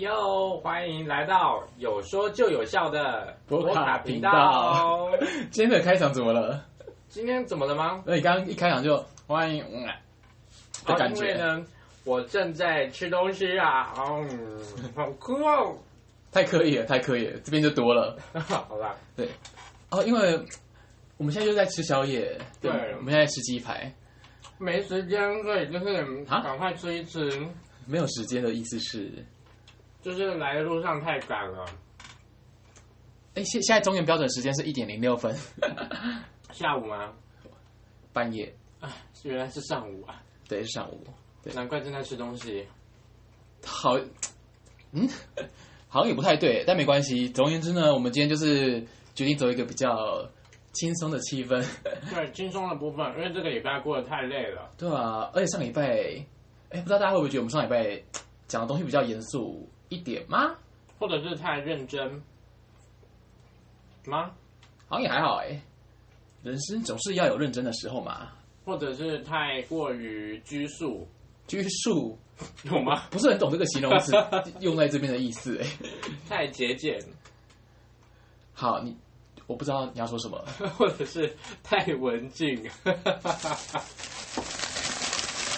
哟，欢迎来到有说就有笑的博卡频道。今天的开场怎么了？今天怎么了吗？那你刚刚一开场就欢迎，嗯，的感觉、呢，我正在吃东西啊，嗯，好酷哦，太刻意了，太刻意了，这边就多了。好吧，对，哦，因为我们现在就在吃宵夜，对，对我们现在吃鸡排，没时间，所以就是赶快吃一吃。没有时间的意思是，就是来的路上太赶了。哎，现现在中原标准时间是一点零六分，下午吗？半夜啊，原来是上午啊。对，是上午。对，难怪正在吃东西。好，嗯，好像也不太对，但没关系。总而言之呢，我们今天就是决定走一个比较轻松的气氛。对，轻松的部分，因为这个礼拜过得太累了。对啊，而且上礼拜。哎，不知道大家会不会觉得我们上礼拜讲的东西比较严肃一点吗？或者是太认真吗？好像也还好哎。人生总是要有认真的时候嘛。或者是太过于拘束？拘束有吗？不是很懂这个形容词 用在这边的意思哎。太节俭。好，你我不知道你要说什么。或者是太文静。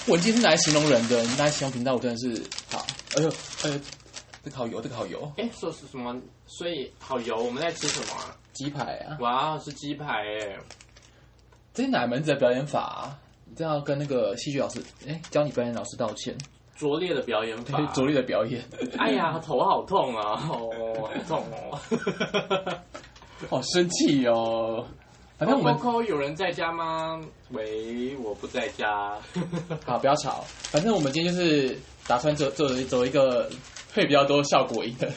文静是拿来形容人的，你拿来形容频道，我真的是好。哎呦，哎呦，这个好油，这个好油。哎，说是什么？所以好油。我们在吃什么啊？鸡排啊！哇，是鸡排哎！这是哪门子的表演法啊？你这样跟那个戏剧老师，哎，教你表演老师道歉。拙劣的表演法，拙劣的表演。哎呀，头好痛啊！哦，好痛哦！好生气哦！反正我们 Coco 有人在家吗？喂，我不在家。好，不要吵。反正我们今天就是打算走走走一个会比较多效果音的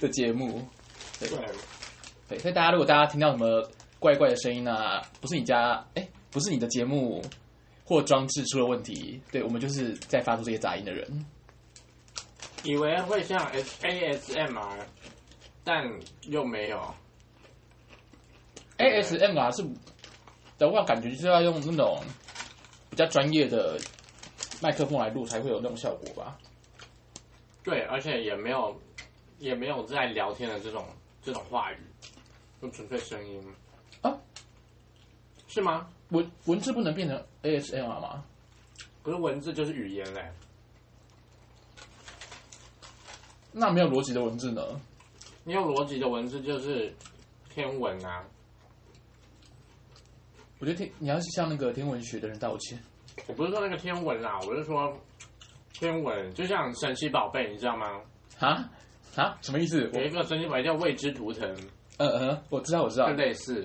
的节目。对，对，所以大家如果大家听到什么怪怪的声音啊，不是你家哎，不是你的节目或装置出了问题，对，我们就是在发出这些杂音的人。以为会像 ASMR，但又没有。ASMR 是的话，感觉就是要用那种比较专业的麦克风来录，才会有那种效果吧？对，而且也没有也没有在聊天的这种这种话语，就纯粹声音啊？是吗？文文字不能变成 ASMR 吗？可是文字就是语言嘞，那没有逻辑的文字呢？没有逻辑的文字就是天文啊。我觉得天，你要是向那个天文学的人道歉。我不是说那个天文啦，我是说天文，就像神奇宝贝，你知道吗？啊啊，什么意思？有一个神奇宝贝叫未知图腾。嗯嗯，我知道，我知道。就类似，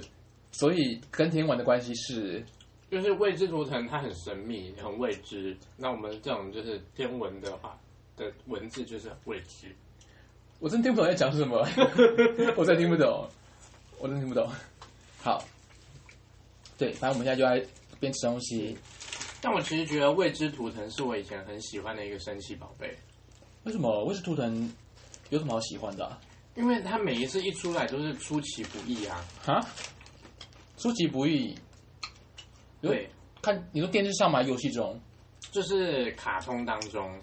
所以跟天文的关系是，就是未知图腾它很神秘，很未知。那我们这种就是天文的话的文字就是未知。我真听不懂在讲什么，我真听不懂，我真听不懂。好。对，反正我们现在就在边吃东西。但我其实觉得未知图腾是我以前很喜欢的一个神奇宝贝。为什么未知图腾有什么好喜欢的啊？因为它每一次一出来都是出其不意啊！哈？出其不意？对，看你说电视上嘛？游戏中？就是卡通当中。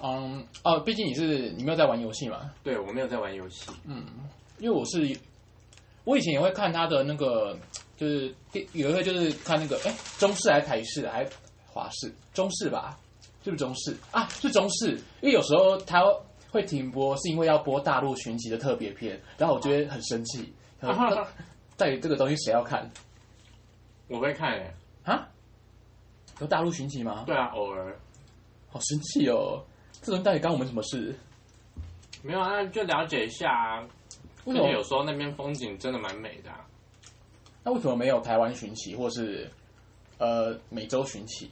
嗯，哦，毕竟你是你没有在玩游戏嘛？对，我没有在玩游戏。嗯，因为我是，我以前也会看他的那个。就是有一个就是看那个哎，中式还是台式还是华式？中式吧，是不是中式啊？是中式，因为有时候它会停播，是因为要播大陆寻奇的特别篇，然后我觉得很生气。到底这个东西谁要看？我会看哎，啊？有大陆寻奇吗？对啊，偶尔。好生气哦！这人到底干我们什么事？没有啊，就了解一下啊。为什么有时候那边风景真的蛮美的啊？那为什么没有台湾寻奇，或是呃美洲寻奇？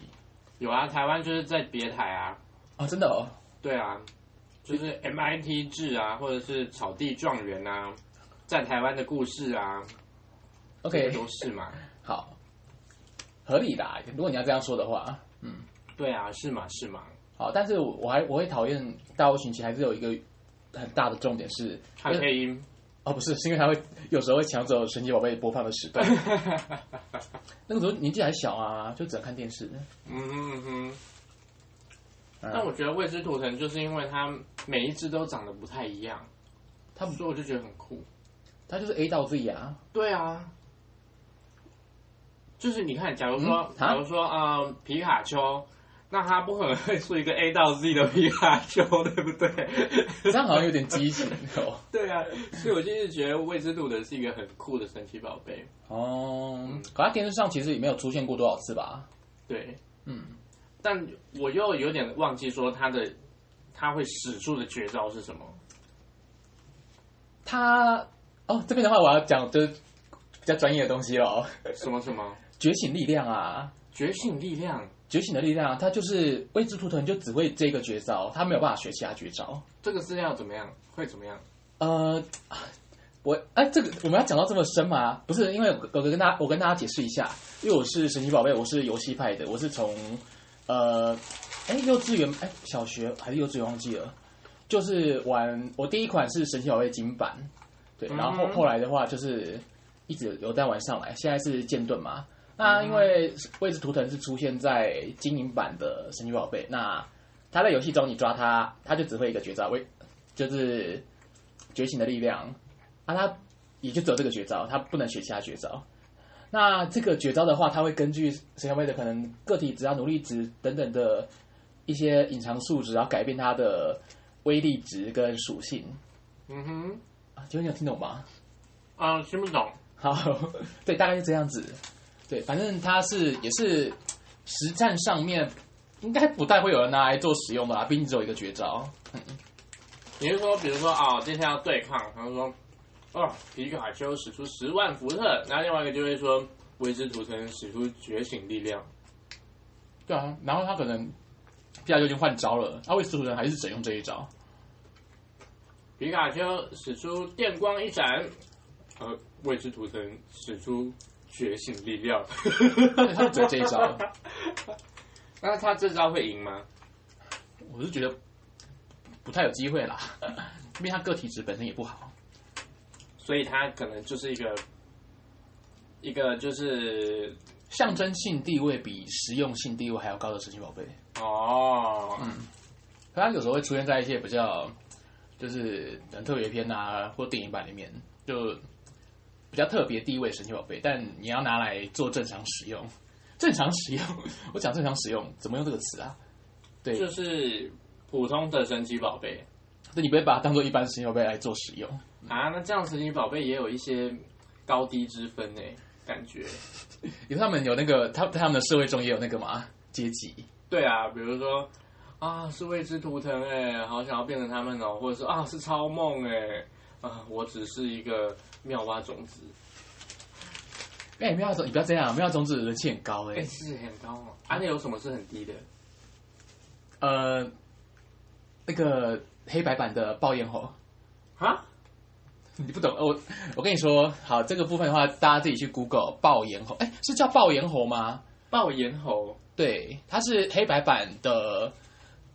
有啊，台湾就是在别台啊。啊，真的哦？对啊，就是 MIT 制啊，或者是草地状元啊，在台湾的故事啊。OK，都是嘛。好，合理的。如果你要这样说的话，嗯，对啊，是嘛是嘛。好，但是我还我会讨厌大陆寻奇，还是有一个很大的重点是它配音。哦，不是，是因为他会有时候会抢走神奇宝贝播放的时段。那个时候年纪还小啊，就只能看电视。嗯哼嗯哼。但我觉得未知图腾就是因为它每一只都长得不太一样，他不说我就觉得很酷。它就是 A 到 Z 啊。对啊。就是你看，假如说，嗯、假如说，呃，皮卡丘，那他不可能会出一个 A 到 Z 的皮卡丘，对不对？这样好像有点畸形哦。对啊，所以我就是觉得未知度的是一个很酷的神奇宝贝。哦，可它电视上其实也没有出现过多少次吧？对，嗯。但我又有点忘记说他的，他会使出的绝招是什么？他哦，这边的话我要讲就是比较专业的东西了。什么什么？觉醒力量啊！觉醒力量，觉醒的力量，它就是未知图腾就只会这个绝招，它没有办法学其他绝招。这个是要怎么样？会怎么样？呃，我哎，这个我们要讲到这么深吗？不是，因为哥哥跟大家，我跟大家解释一下，因为我是神奇宝贝，我是游戏派的，我是从呃，哎，幼稚园，哎，小学还是幼稚园忘记了，就是玩我第一款是神奇宝贝金版，对，然后后，后来的话就是一直有在玩上来，现在是剑盾嘛。那因为位置图腾是出现在金银版的神奇宝贝，那他在游戏中你抓他，他就只会一个绝招，为就是觉醒的力量，啊，他也就只有这个绝招，他不能学其他绝招。那这个绝招的话，他会根据神奇宝贝的可能个体只要、努力值等等的一些隐藏数值，然后改变它的威力值跟属性。嗯哼，啊，请问你有听懂吗？啊，听不懂。好，对，大概就这样子。对，反正它是也是实战上面应该不太会有人拿来做使用的啦，毕竟只有一个绝招。嗯，你是说，比如说啊、哦，今天要对抗，他说哦，皮卡丘使出十万伏特，然后另外一个就会说未知图腾使出觉醒力量。对啊，然后他可能皮卡丘已经换招了，他未知图腾还是只用这一招。皮卡丘使出电光一闪，呃，未知图腾使出。觉醒力量，他只有这一招，那他这招会赢吗？我是觉得不太有机会啦，因为他个体值本身也不好，所以他可能就是一个一个就是象征性地位比实用性地位还要高的神奇宝贝哦。嗯，他有时候会出现在一些比较就是很特别篇啊，或电影版里面就。比较特别地位神奇宝贝，但你要拿来做正常使用，正常使用，我讲正常使用怎么用这个词啊？对，就是普通的神奇宝贝，那你不会把它当做一般神奇宝贝来做使用啊？那这样神奇宝贝也有一些高低之分呢？感觉，因为他们有那个，他他们的社会中也有那个嘛阶级？对啊，比如说啊，是未知图腾哎，好想要变成他们哦，或者说啊，是超梦哎。啊，我只是一个妙蛙种子。哎、欸，妙蛙种，你不要这样，妙蛙种子人气很高哎、欸，是很高哦。啊，那有什么是很低的？呃，那个黑白版的爆炎猴。啊？你不懂？我我跟你说，好，这个部分的话，大家自己去 Google 爆炎猴。哎、欸，是叫爆炎猴吗？爆炎猴，对，它是黑白版的。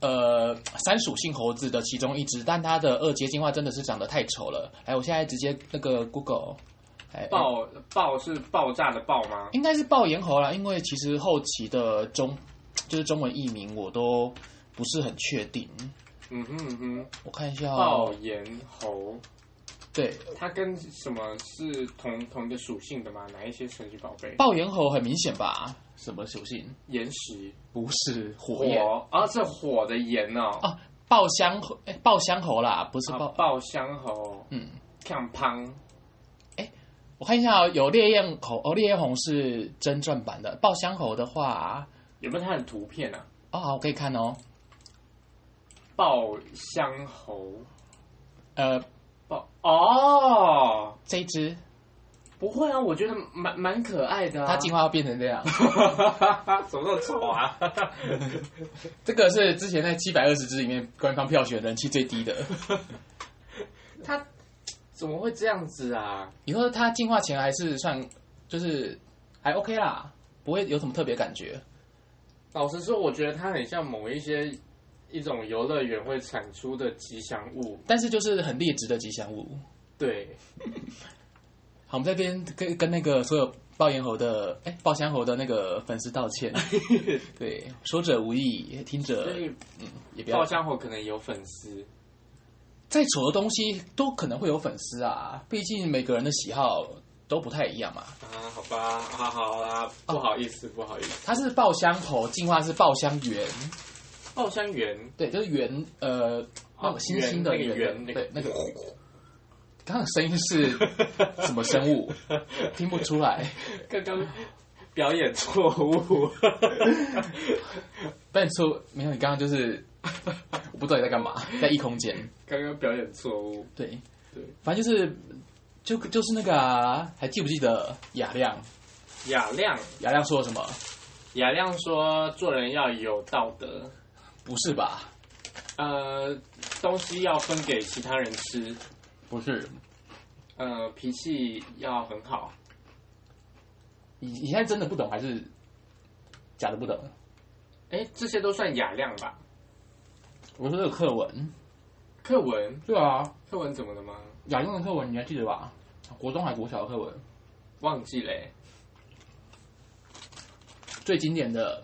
呃，三属性猴子的其中一只，但它的二阶进化真的是长得太丑了。哎，我现在直接那个 Google，哎，爆爆是爆炸的爆吗？应该是爆炎猴啦，因为其实后期的中就是中文译名我都不是很确定。嗯哼嗯哼，我看一下哦，爆炎猴。对，它跟什么是同同一个属性的吗？哪一些神奇宝贝？爆炎猴很明显吧？什么属性？岩石？不是火焰火啊？是火的炎哦。哦，爆香猴？哎，爆香猴啦，不是爆、啊、爆香猴。嗯，看胖。哎，我看一下哦，有烈焰猴哦，烈焰红是真正版的。爆香猴的话，有没有它的图片啊？哦，好，我可以看哦。爆香猴，呃。爆哦，这一只不会啊，我觉得蛮蛮可爱的啊。它进化要变成这样，怎么那么丑啊？这个是之前在七百二十只里面官方票选人气最低的。它怎么会这样子啊？以后它进化前还是算就是还 OK 啦，不会有什么特别感觉。老实说，我觉得它很像某一些。一种游乐园会产出的吉祥物，但是就是很劣质的吉祥物。对，好，我们这边跟跟那个所有爆炎猴的哎，爆香猴的那个粉丝道歉。对，说者无意，听者嗯，也不要。爆香猴可能有粉丝，再丑的东西都可能会有粉丝啊，毕竟每个人的喜好都不太一样嘛。啊，好吧，好好啦，不好意思，哦、不好意思。它是爆香猴，进化是爆香猿。爆香猿，对，就是猿，呃，那个星星的猿，对，那个。刚刚声音是什么生物？听不出来。刚刚表演错误。表演错没有？你刚刚就是我不知道你在干嘛，在异空间。刚刚表演错误。对对，反正就是就就是那个啊，还记不记得雅亮？雅亮，雅亮说了什么？雅亮说做人要有道德。不是吧？呃，东西要分给其他人吃。不是，呃，脾气要很好。你你现在真的不懂还是假的不懂？哎，这些都算雅量吧？我说这个课文，课文对啊，课文怎么了吗？雅用的课文你还记得吧？国中还国小的课文？忘记了。最经典的，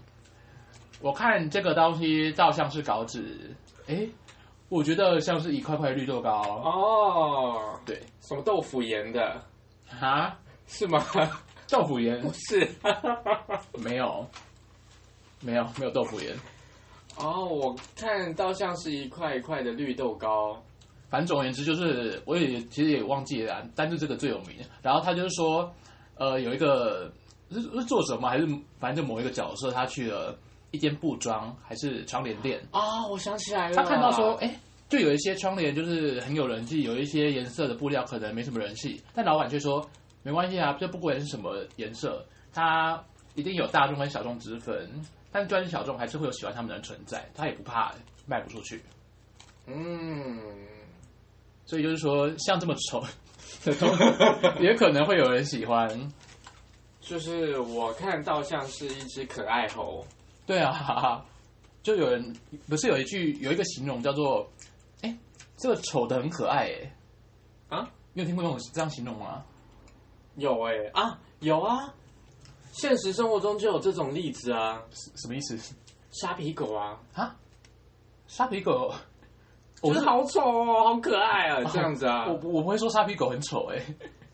我看这个东西照像是稿纸，哎。我觉得像是一块块绿豆糕哦，对，什么豆腐盐的啊？是吗？豆腐盐不是，没有，没有，没有豆腐盐。哦，我看到像是一块一块的绿豆糕。反正总而言之，就是我也其实也忘记了，但是这个最有名。然后他就是说，呃，有一个是是作者吗？还是反正就某一个角色，他去了。一间布庄还是窗帘店啊、哦！我想起来了，他看到说，哎，就有一些窗帘就是很有人气，有一些颜色的布料可能没什么人气，但老板却说没关系啊，这不管是什么颜色，它一定有大众跟小众之分，但专小众还是会有喜欢他们的人存在，他也不怕卖不出去。嗯，所以就是说，像这么丑的东西，也可能会有人喜欢。就是我看到像是一只可爱猴。对啊，哈哈，就有人不是有一句有一个形容叫做，哎，这个丑的很可爱哎，啊，你有听过这种这样形容吗？有哎啊有啊，现实生活中就有这种例子啊，什么意思？沙皮狗啊。啊，沙皮狗，我是好丑哦，好可爱啊，这样子啊，我我不会说沙皮狗很丑哎，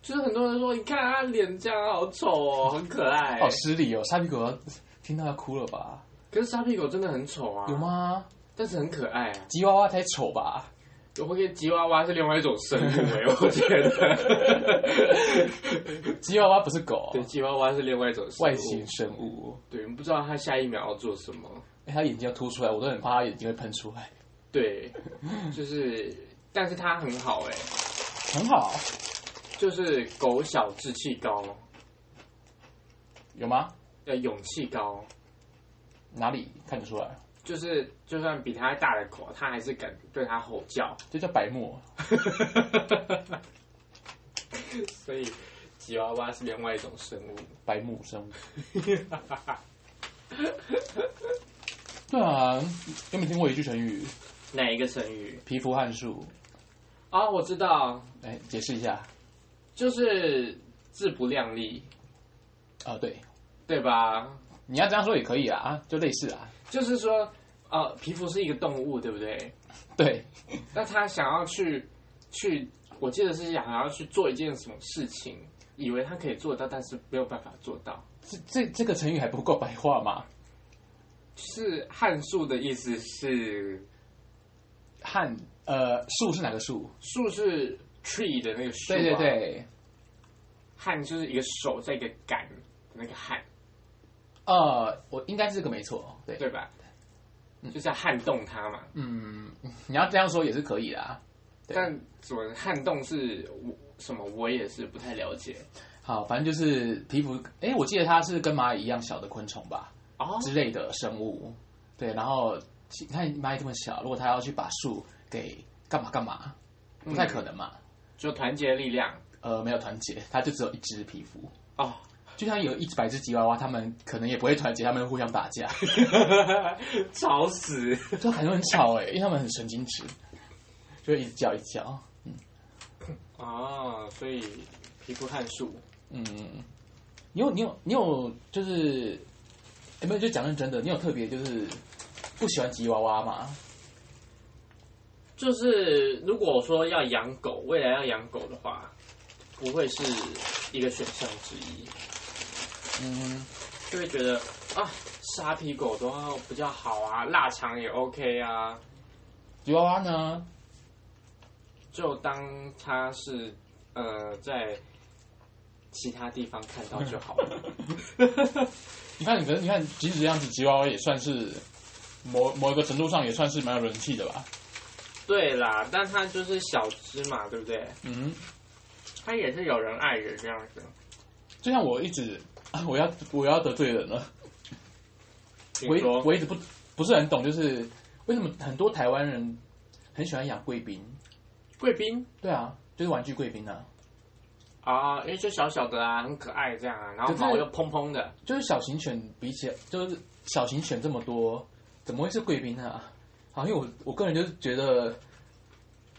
就是很多人说，你看他脸这样好丑哦，很可爱，好失礼哦，沙皮狗要听到要哭了吧？可是沙皮狗真的很丑啊！有吗？但是很可爱啊！吉娃娃才丑吧？我会觉得吉娃娃是另外一种生物哎，我觉得。吉娃娃不是狗，对，吉娃娃是另外一种外星生物。对，不知道它下一秒要做什么。哎，它眼睛要凸出来，我都很怕它眼睛会喷出来。对，就是，但是它很好哎，很好，就是狗小志气高，有吗？要勇气高。哪里看得出来？就是就算比他大的狗，他还是敢对他吼叫，这叫白目。所以吉娃娃是另外一种生物，白目生物。对啊，有没有听过一句成语？哪一个成语？皮肤撼树。啊，我知道。哎，解释一下，就是自不量力。啊，对，对吧？你要这样说也可以啊，就类似啊，就是说，呃，皮肤是一个动物，对不对？对。那他想要去去，我记得是想要去做一件什么事情，以为他可以做到，但是没有办法做到。这这这个成语还不够白话吗？是汉树的意思是汉，呃，树是哪个树？树是 tree 的那个树，啊。对对对。汉就是一个手在一个杆的那个撼。呃，我应该是这个没错，对对吧？就是要撼动它嘛。嗯，你要这样说也是可以的。但怎么撼动是我什么？我也是不太了解。好，反正就是皮肤。哎，我记得它是跟蚂蚁一样小的昆虫吧？哦，之类的生物。对，然后你看蚂蚁这么小，如果它要去把树给干嘛干嘛，不太可能嘛。嗯，就团结力量。呃，没有团结，它就只有一只皮肤。哦。就像有一百只吉娃娃，他们可能也不会团结，他们互相打架，吵死，就感觉很吵哎，因为他们很神经质，就会一直叫一直叫，嗯，啊，所以皮肤汗术，嗯，你有你有你有就是有没有就讲认真的？你有特别就是不喜欢吉娃娃吗？就是如果说要养狗，未来要养狗的话，不会是一个选项之一。嗯，就会觉得啊，沙皮狗的话比较好啊，腊肠也 OK 啊。吉娃娃呢？就当它是呃在其他地方看到就好了。你看，你可能你看，即使这样子，吉娃娃也算是某某一个程度上也算是蛮有人气的吧。对啦，但它就是小只嘛，对不对？嗯，它也是有人爱的这样子。就像我一直，我要我要得罪人了。我一我一直不不是很懂，就是为什么很多台湾人很喜欢养贵宾？贵宾？对啊，就是玩具贵宾啊。啊，因为就小小的啊，很可爱这样啊，然后毛又蓬蓬的。就是小型犬比起，就是小型犬这么多，怎么会是贵宾呢？好，因为我我个人就是觉得，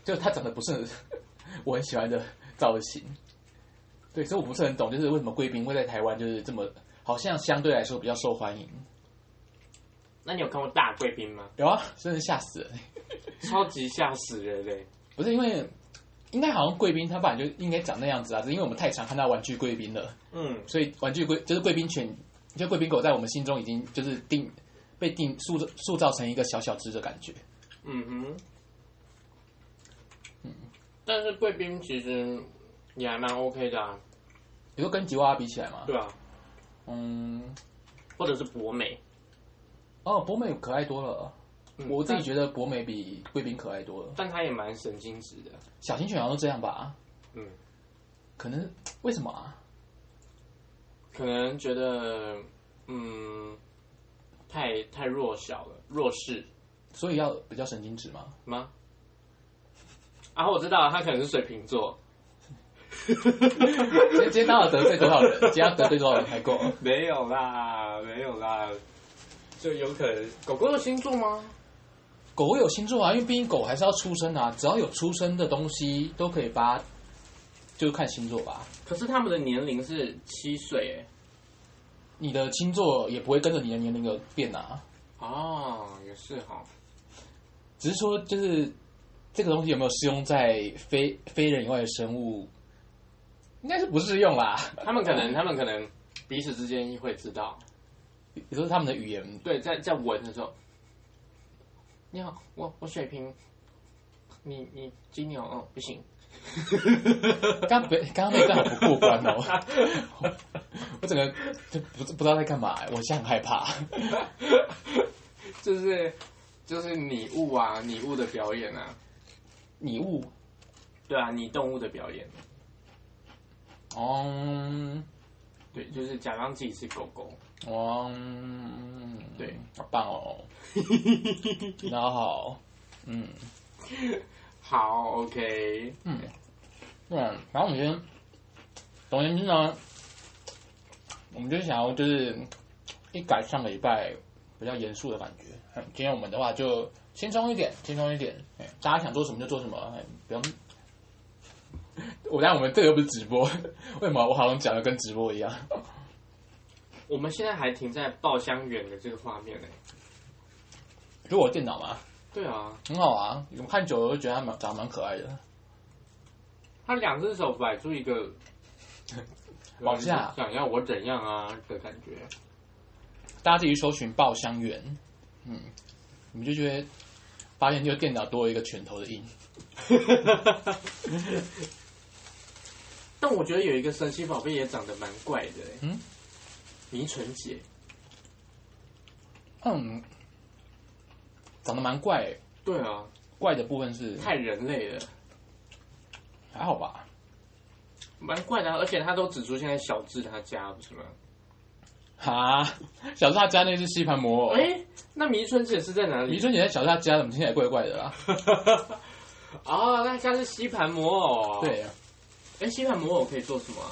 就它长得不是 我很喜欢的造型，对，所以我不是很懂，就是为什么贵宾会在台湾就是这么，好像相对来说比较受欢迎。那你有看过大贵宾吗？有啊，真的吓死了，超级吓死人嘞！不是因为，应该好像贵宾它本来就应该长那样子啊，只是因为我们太常看到玩具贵宾了，嗯，所以玩具贵就是贵宾犬，就贵宾狗在我们心中已经就是定。被定塑造塑造成一个小小只的感觉，嗯哼，嗯，但是贵宾其实也还蛮 OK 的啊，比如跟吉娃娃比起来嘛，对啊，嗯，或者是博美，哦，博美可爱多了，嗯、我自己觉得博美比贵宾可爱多了，但它也蛮神经质的，小型犬好像都这样吧，嗯，可能为什么啊？可能觉得，嗯。太太弱小了，弱势，所以要比较神经质吗？吗？啊，我知道，它可能是水瓶座。今天今天到底得罪多少人？今天要得罪多少人才够？没有啦，没有啦，就有可能。狗狗有星座吗？狗狗有星座啊，因为毕竟狗还是要出生啊，只要有出生的东西都可以把，就看星座吧。可是他们的年龄是七岁，哎。你的星座也不会跟着你的年龄而变啊！哦，也是哈。只是说，就是这个东西有没有适用在非非人以外的生物？应该是不适用啦。他们可能，他们可能彼此之间会知道，也就是他们的语言。对，在在闻的时候，你好，我我水瓶，你你金牛，哦，不行。刚别刚刚那段不过关哦，我整个就不不知道在干嘛，我现在很害怕。就是就是拟物啊，拟物的表演啊，拟物，对啊，拟动物的表演。哦、um，对，就是假装自己是狗狗。哦、um，对，好棒哦。然后好，嗯。好，OK，嗯，对，然后我们今天，总而言之呢，我们就想要就是一改上个礼拜比较严肃的感觉。今天我们的话就轻松一点，轻松一点，大家想做什么就做什么，不用。我当我们这个又不是直播，为什么我好像讲的跟直播一样？我们现在还停在爆香园的这个画面呢，就我电脑吗？对啊，很好啊！我看久了，就觉得它蛮长得蛮可爱的。他两只手摆出一个往下，想要我怎样啊的感觉。大家自己搜寻爆香园，嗯，你们就觉得发现这个电脑多了一个拳头的印。但我觉得有一个神奇宝贝也长得蛮怪的，嗯，迷唇姐，嗯。长得蛮怪，对啊，怪的部分是太人类了，还好吧，蛮怪的，而且他都只出现在小智他家，不是吗？哈，小智他家那是吸盘魔偶，哎、欸，那迷春姐是在哪里？迷春姐在小智他家，怎么听起来怪怪的啦？哦，那家是吸盘魔偶，对啊，哎、欸，吸盘魔偶可以做什么啊？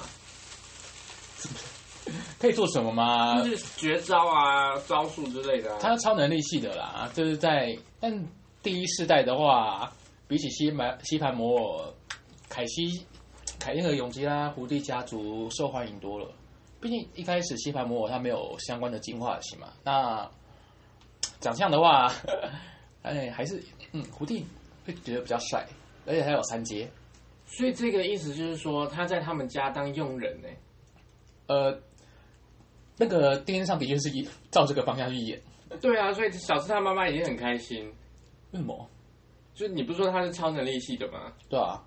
可以做什么吗？就是绝招啊，招数之类的、啊。它超能力系的啦，就是在但第一世代的话，比起吸盘吸盘魔偶，凯西凯因和永吉拉、胡蒂家族受欢迎多了。毕竟一开始吸盘魔偶它没有相关的进化型嘛。那长相的话，哎，还是嗯，胡弟会觉得比较帅，而且还有三阶。所以这个意思就是说，他在他们家当佣人呢？呃，那个电视上的确是照这个方向去演。对啊，所以小智他妈妈已经很开心。为什么？就你不是说他是超能力系的吗？对啊，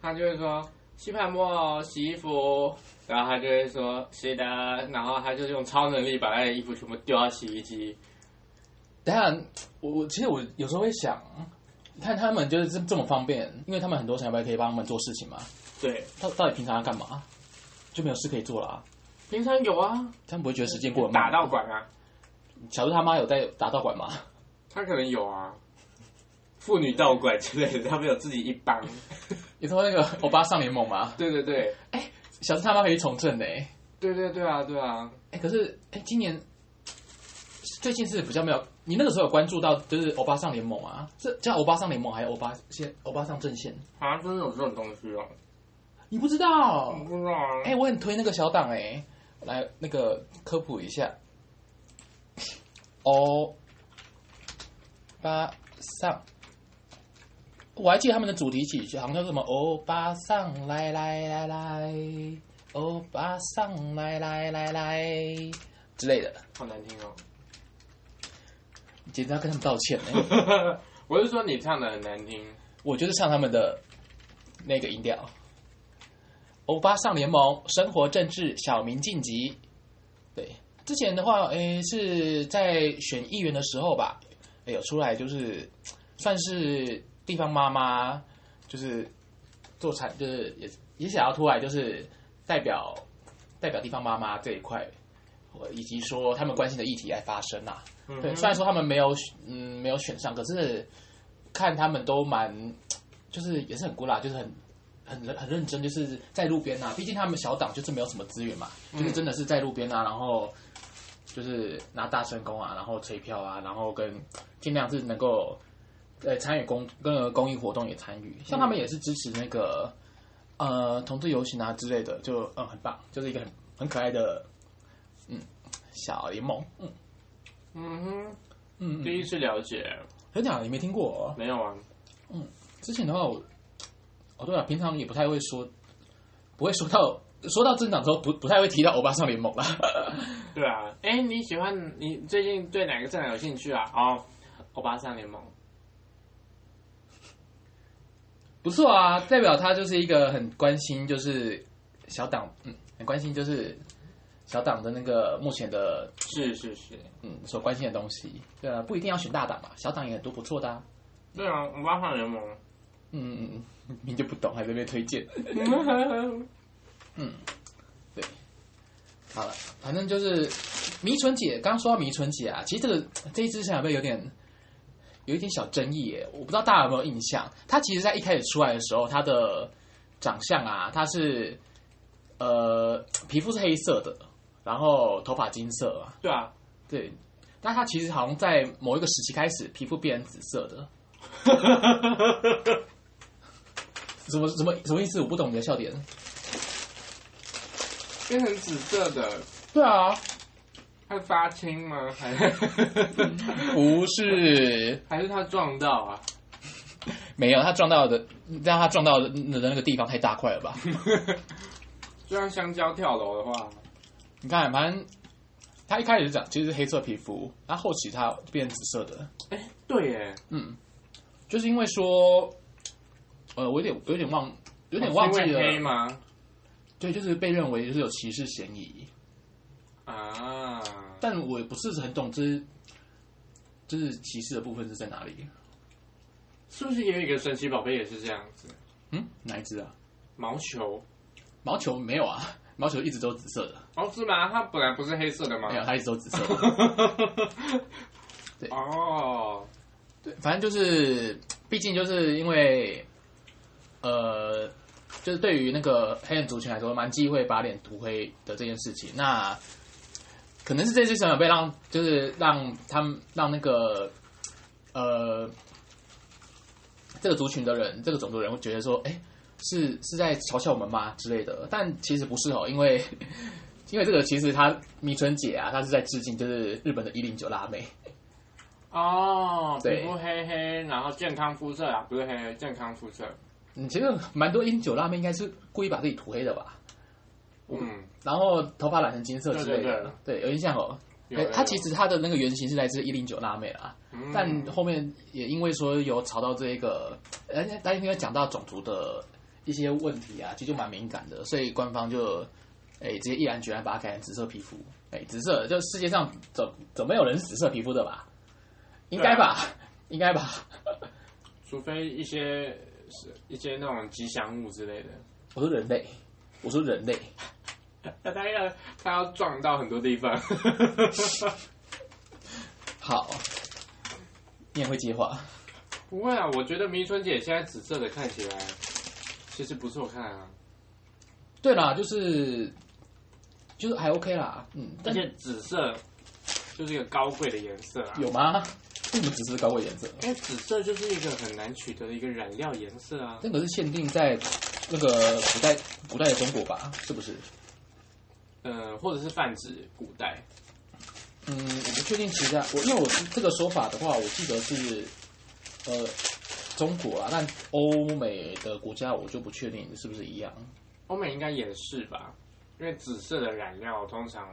他就会说洗泡沫洗衣服，然后他就会说是的，然后他就用超能力把他的衣服全部丢到洗衣机。等下，我我其实我有时候会想，看他们就是这这么方便，因为他们很多小白可以帮他们做事情嘛。对，他到底平常要干嘛？就没有事可以做了啊？平常有啊，他们不会觉得时间过得慢？打道馆啊，小智他妈有在打道馆吗？他可能有啊。妇女道馆之类的，他们有自己一帮。你说那个欧巴上联盟吗？对对对，哎、欸，小智他妈可以从政呢。对对对啊，对啊。哎、欸，可是哎、欸，今年最近是比较没有。你那个时候有关注到就是欧巴上联盟啊？是叫欧巴上联盟还是欧巴线？欧巴上阵线？好像真的有这种东西啊。你不知道？不知道啊。哎、欸，我很推那个小党哎，来那个科普一下。欧巴上。我还记得他们的主题曲，好像叫什么“欧巴上来来来来，欧巴上来来来来”之类的，好难听哦！简直要跟他们道歉呢。我是说你唱的很难听，我就是唱他们的那个音调。欧巴上联盟，生活政治，小民晋级。对，之前的话，诶，是在选议员的时候吧，哎有出来就是算是。地方妈妈就是做产，就是也也想要出来，就是代表代表地方妈妈这一块，以及说他们关心的议题来发声呐、啊。嗯、对，虽然说他们没有嗯没有选上，可是看他们都蛮就是也是很孤辣，就是很很很认真，就是在路边呐、啊。毕竟他们小党就是没有什么资源嘛，就是真的是在路边啊，然后就是拿大声公啊，然后吹票啊，然后跟尽量是能够。呃，参与公跟公益活动也参与，像他们也是支持那个、嗯、呃同志游行啊之类的，就嗯很棒，就是一个很很可爱的嗯小联盟，嗯嗯哼嗯，第一次了解，很假，你没听过、哦？没有啊，嗯，之前的话我哦对啊，平常也不太会说，不会说到说到政党的时候不不太会提到欧巴桑联盟了。对啊，哎，你喜欢你最近对哪个政党有兴趣啊？哦，欧巴桑联盟。不错啊，代表他就是一个很关心，就是小党，嗯，很关心就是小党的那个目前的，是是是，嗯，所关心的东西，对啊，不一定要选大党嘛，小党也很多不错的啊。对啊，欧巴桑联盟，嗯嗯嗯，你就不懂，还在那边推荐，嗯，对，好了，反正就是迷春姐，刚刚说到迷春姐啊，其实这个这一支想不有点。有一点小争议耶，我不知道大家有没有印象。他其实，在一开始出来的时候，他的长相啊，他是呃皮肤是黑色的，然后头发金色啊。对啊，对。但他其实好像在某一个时期开始，皮肤变成紫色的。什么什么什么意思？我不懂你的笑点。变成紫色的。对啊。会发青吗？还是 不是？还是他撞到啊？没有，他撞到的，让他撞到的那个地方太大块了吧？就像香蕉跳楼的话，你看，反正他一开始是讲其实是黑色皮肤，然后后期他变紫色的。哎，对耶，嗯，就是因为说，呃，我有点有点忘，有点忘记了，黑吗？对，就是被认为就是有歧视嫌疑。啊！但我也不是很懂，这就是歧视的部分是在哪里？是不是也有一个神奇宝贝也是这样子？嗯，哪一只啊？毛球？毛球没有啊，毛球一直都紫色的。哦，是吗？它本来不是黑色的吗？没有，它一直都紫色的。对哦，对，反正就是，毕竟就是因为，呃，就是对于那个黑人族群来说，蛮忌讳把脸涂黑的这件事情。那可能是这些小小被让，就是让他们让那个呃这个族群的人，这个种族人会觉得说，哎，是是在嘲笑我们吗之类的？但其实不是哦，因为因为这个其实它迷唇姐啊，她是在致敬，就是日本的一零九辣妹。哦，皮对肤黑黑，然后健康肤色啊，不是黑黑，健康肤色。嗯，其实蛮多一零九辣妹应该是故意把自己涂黑的吧？嗯，然后头发染成金色之类的，对对对有印象哦。有哎，它其实它的那个原型是来自一零九辣妹啊，嗯但后面也因为说有炒到这一个，而且大家应该讲到种族的一些问题啊，其实就蛮敏感的，所以官方就哎直接毅然决然把它改成紫色皮肤。哎，紫色就世界上总总没有人是紫色皮肤的吧？应该吧？应该吧？除非一些是一些那种吉祥物之类的。我说人类，我说人类。那他要他要撞到很多地方。好，你也会接话。不会啊，我觉得迷春姐现在紫色的看起来其实不错看啊，对啦，就是就是还 OK 啦，嗯，而但且紫色就是一个高贵的颜色啊。有吗？为什么只是高贵颜色？因为紫色就是一个很难取得的一个染料颜色啊。那个是限定在那个古代古代的中国吧？是不是？呃，或者是泛指古代。嗯，我不确定其他，我因为我这个说法的话，我记得是呃中国啊，但欧美的国家我就不确定是不是一样。欧美应该也是吧，因为紫色的染料通常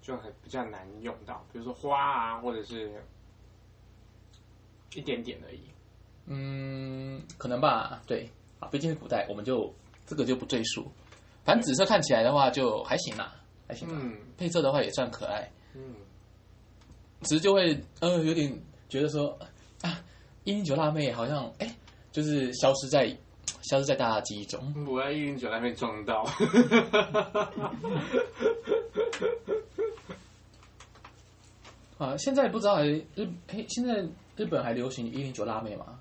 就很比较难用到，比如说花啊，或者是一点点而已。嗯，可能吧，对啊，毕竟是古代，我们就这个就不赘述。反正紫色看起来的话就还行啦，还行啦。嗯配色的话也算可爱，嗯，只是就会呃有点觉得说啊，一零九辣妹好像哎，就是消失在消失在大家记忆中。我在一零九辣妹撞到。啊，现在不知道还日嘿，现在日本还流行一零九辣妹吗？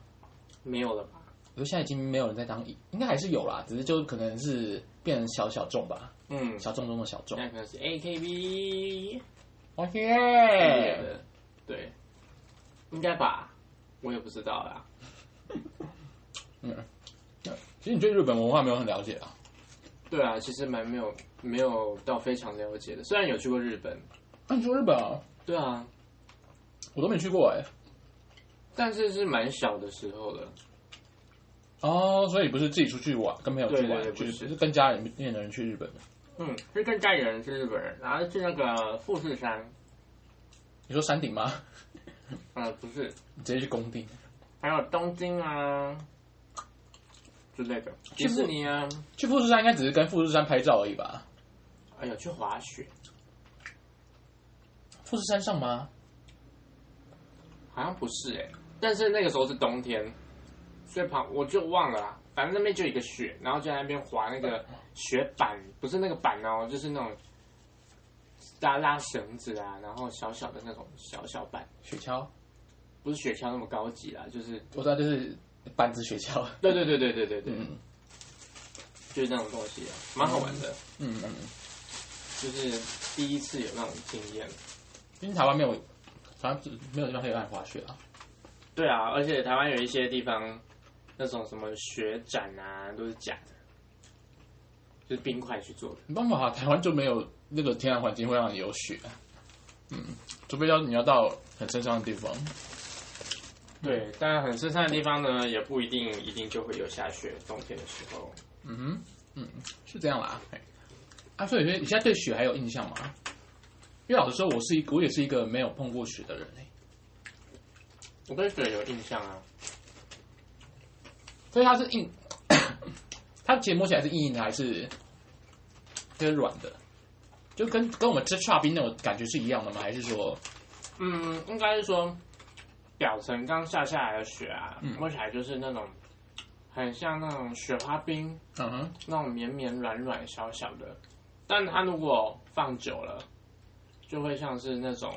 没有了吧？我觉得现在已经没有人在当一，应该还是有啦，只是就可能是变成小小众吧，嗯，小众中的小众。那可能是 AKB OK，的，对，应该吧？我也不知道啦。嗯，其实你对日本文化没有很了解啊？对啊，其实蛮没有没有到非常了解的，虽然有去过日本。那、你去过日本啊？对啊，我都没去过哎、但是是蛮小的时候了。哦，所以不是自己出去玩，跟朋友去玩，就是跟家里面的人去日本的。嗯，是跟家里人去日本人，然后去那个富士山，你说山顶吗？呃，不是，你直接去工地？还有东京啊之类的，迪士尼啊，去富士山应该只是跟富士山拍照而已吧？哎呦，去滑雪，富士山上吗？好像不是哎、但是那个时候是冬天，所以旁我就忘了啦，反正那边就有一个雪，然后就在那边滑那个雪板，不是那个板哦，就是那种拉拉绳子啊，然后小小的那种小小板，雪橇？不是雪橇那么高级啦，就是我知道，就是板子雪橇。对对对对对对对，嗯就是那种东西啊，蛮好玩的，嗯嗯，就是第一次有那种经验。因为台湾没有，台湾没有地方可以让你滑雪啊。对啊，而且台湾有一些地方，那种什么雪展啊，都是假的，就是冰块去做的。没办法，台湾就没有那个天然环境会让你有雪。嗯，除非要你要到很深山的地方。对，但很深山的地方呢，也不一定一定就会有下雪。冬天的时候，嗯哼，嗯，是这样啦。嘿啊，所以你现在对雪还有印象吗？因为老实说，我是一我也是一个没有碰过雪的人欸我对雪有印象啊。所以它是硬，它其实摸起来是硬硬的，还是就是软的？就跟跟我们吃刨冰那种感觉是一样的吗？还是说，嗯，应该是说表层刚下下来的雪啊，嗯摸起来就是那种很像那种雪花冰，嗯哼，那种绵绵软软小小的，但它如果放久了，就会像是那种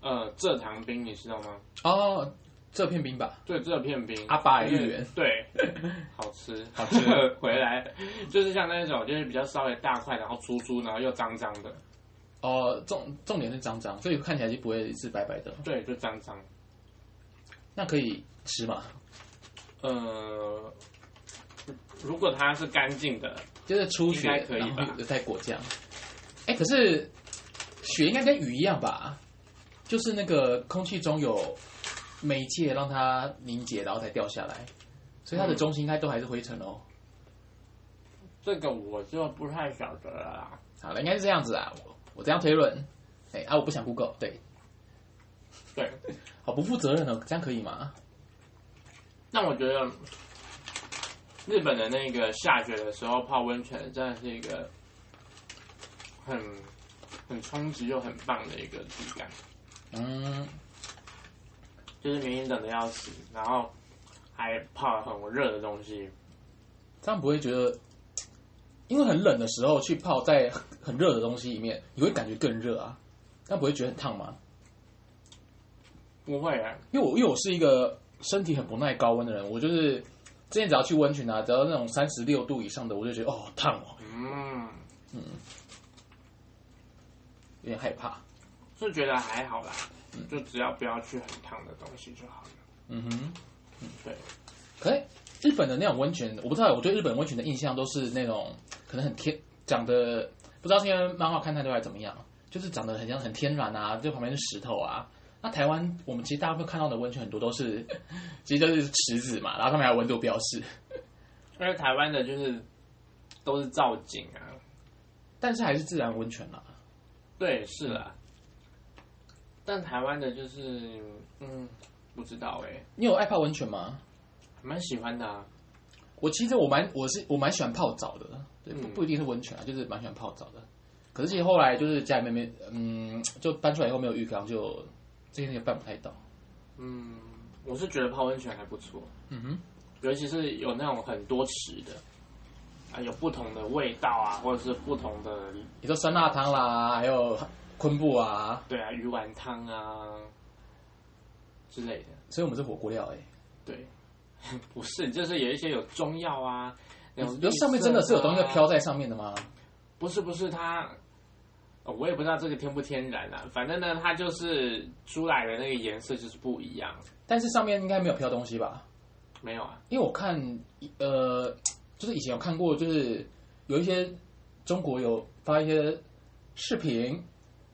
呃蔗糖冰，你知道吗？哦，这片冰吧，对，这片冰阿爸芋圆，对，好吃，好吃 回来就是像那种，就是比较稍微大块，然后粗粗，然后又脏脏的，哦，重重点是脏脏，所以看起来就不会是白白的。对，就脏脏。那可以吃吗？呃，如果它是干净的，就是出血应该可以吧有带果酱。哎，可是雪应该跟雨一样吧？就是那个空气中有媒介让它凝结，然后才掉下来，所以它的中心应该都还是灰尘哦。这个我就不太晓得了啦。好了，应该是这样子啊，我我这样推论。哎啊，我不想 Google，对，对，好不负责任哦，这样可以吗？那我觉得日本的那个下雪的时候泡温泉，真的是一个很很冲击又很棒的一个体感。嗯，就是明明冷的要死，然后还泡了很热的东西，这样不会觉得？因为很冷的时候去泡在很热的东西里面，你会感觉更热啊，但不会觉得很烫吗？不会啊，因为我因为我是一个身体很不耐高温的人，我就是之前只要去温泉啊，只要那种三十六度以上的，我就觉得哦烫哦，嗯。嗯，有点害怕，是觉得还好啦，就只要不要去很烫的东西就好了。嗯哼，嗯对，可以。日本的那种温泉，我不知道，我对日本温泉的印象都是那种可能很天，长得不知道是因为漫画看太多还是怎么样，就是长得很像很天然啊，就旁边是石头啊。那台湾我们其实大部分看到的温泉很多都是，其实都是池子嘛，然后上面还有温度标示。因为台湾的就是都是造景啊，但是还是自然温泉啦。对，是啦。但台湾的就是，嗯，不知道哎、欸。你有爱泡温泉吗？蛮喜欢的啊，我其实我蛮我是我蛮喜欢泡澡的，对，不嗯不一定是温泉啊，就是蛮喜欢泡澡的。可是其实后来就是家里面没，嗯，就搬出来以后没有浴缸，就这些也办不太到。嗯，我是觉得泡温泉还不错，嗯哼，尤其是有那种很多池的，啊，有不同的味道啊，或者是不同的，你说酸辣汤啦，还有昆布啊，对啊，鱼丸汤啊之类的，所以我们是火锅料哎、欸。对。不是，就是有一些有中药啊，那种、啊、上面真的是有东西飘在上面的吗？不是，不是它、哦，我也不知道这个天不天然啊。反正呢，它就是出来的那个颜色就是不一样。但是上面应该没有飘东西吧？没有啊，因为我看，呃，就是以前有看过，就是有一些中国有发一些视频，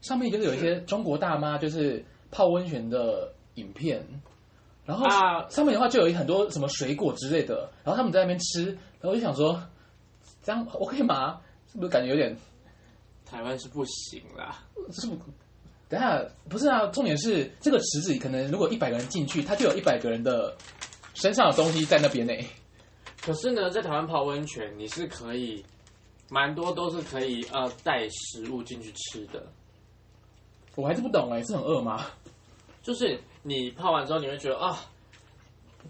上面就是有一些中国大妈就是泡温泉的影片。然后上面的话就有很多什么水果之类的，然后他们在那边吃，然后我就想说，这样 OK 吗？是不是感觉有点？台湾是不行啦，是不？等下不是啊，重点是这个池子里可能如果一百个人进去，他就有一百个人的身上的东西在那边呢。可是呢，在台湾泡温泉，你是可以，蛮多都是可以呃带食物进去吃的。我还是不懂哎，是很饿吗？就是你泡完之后，你会觉得啊，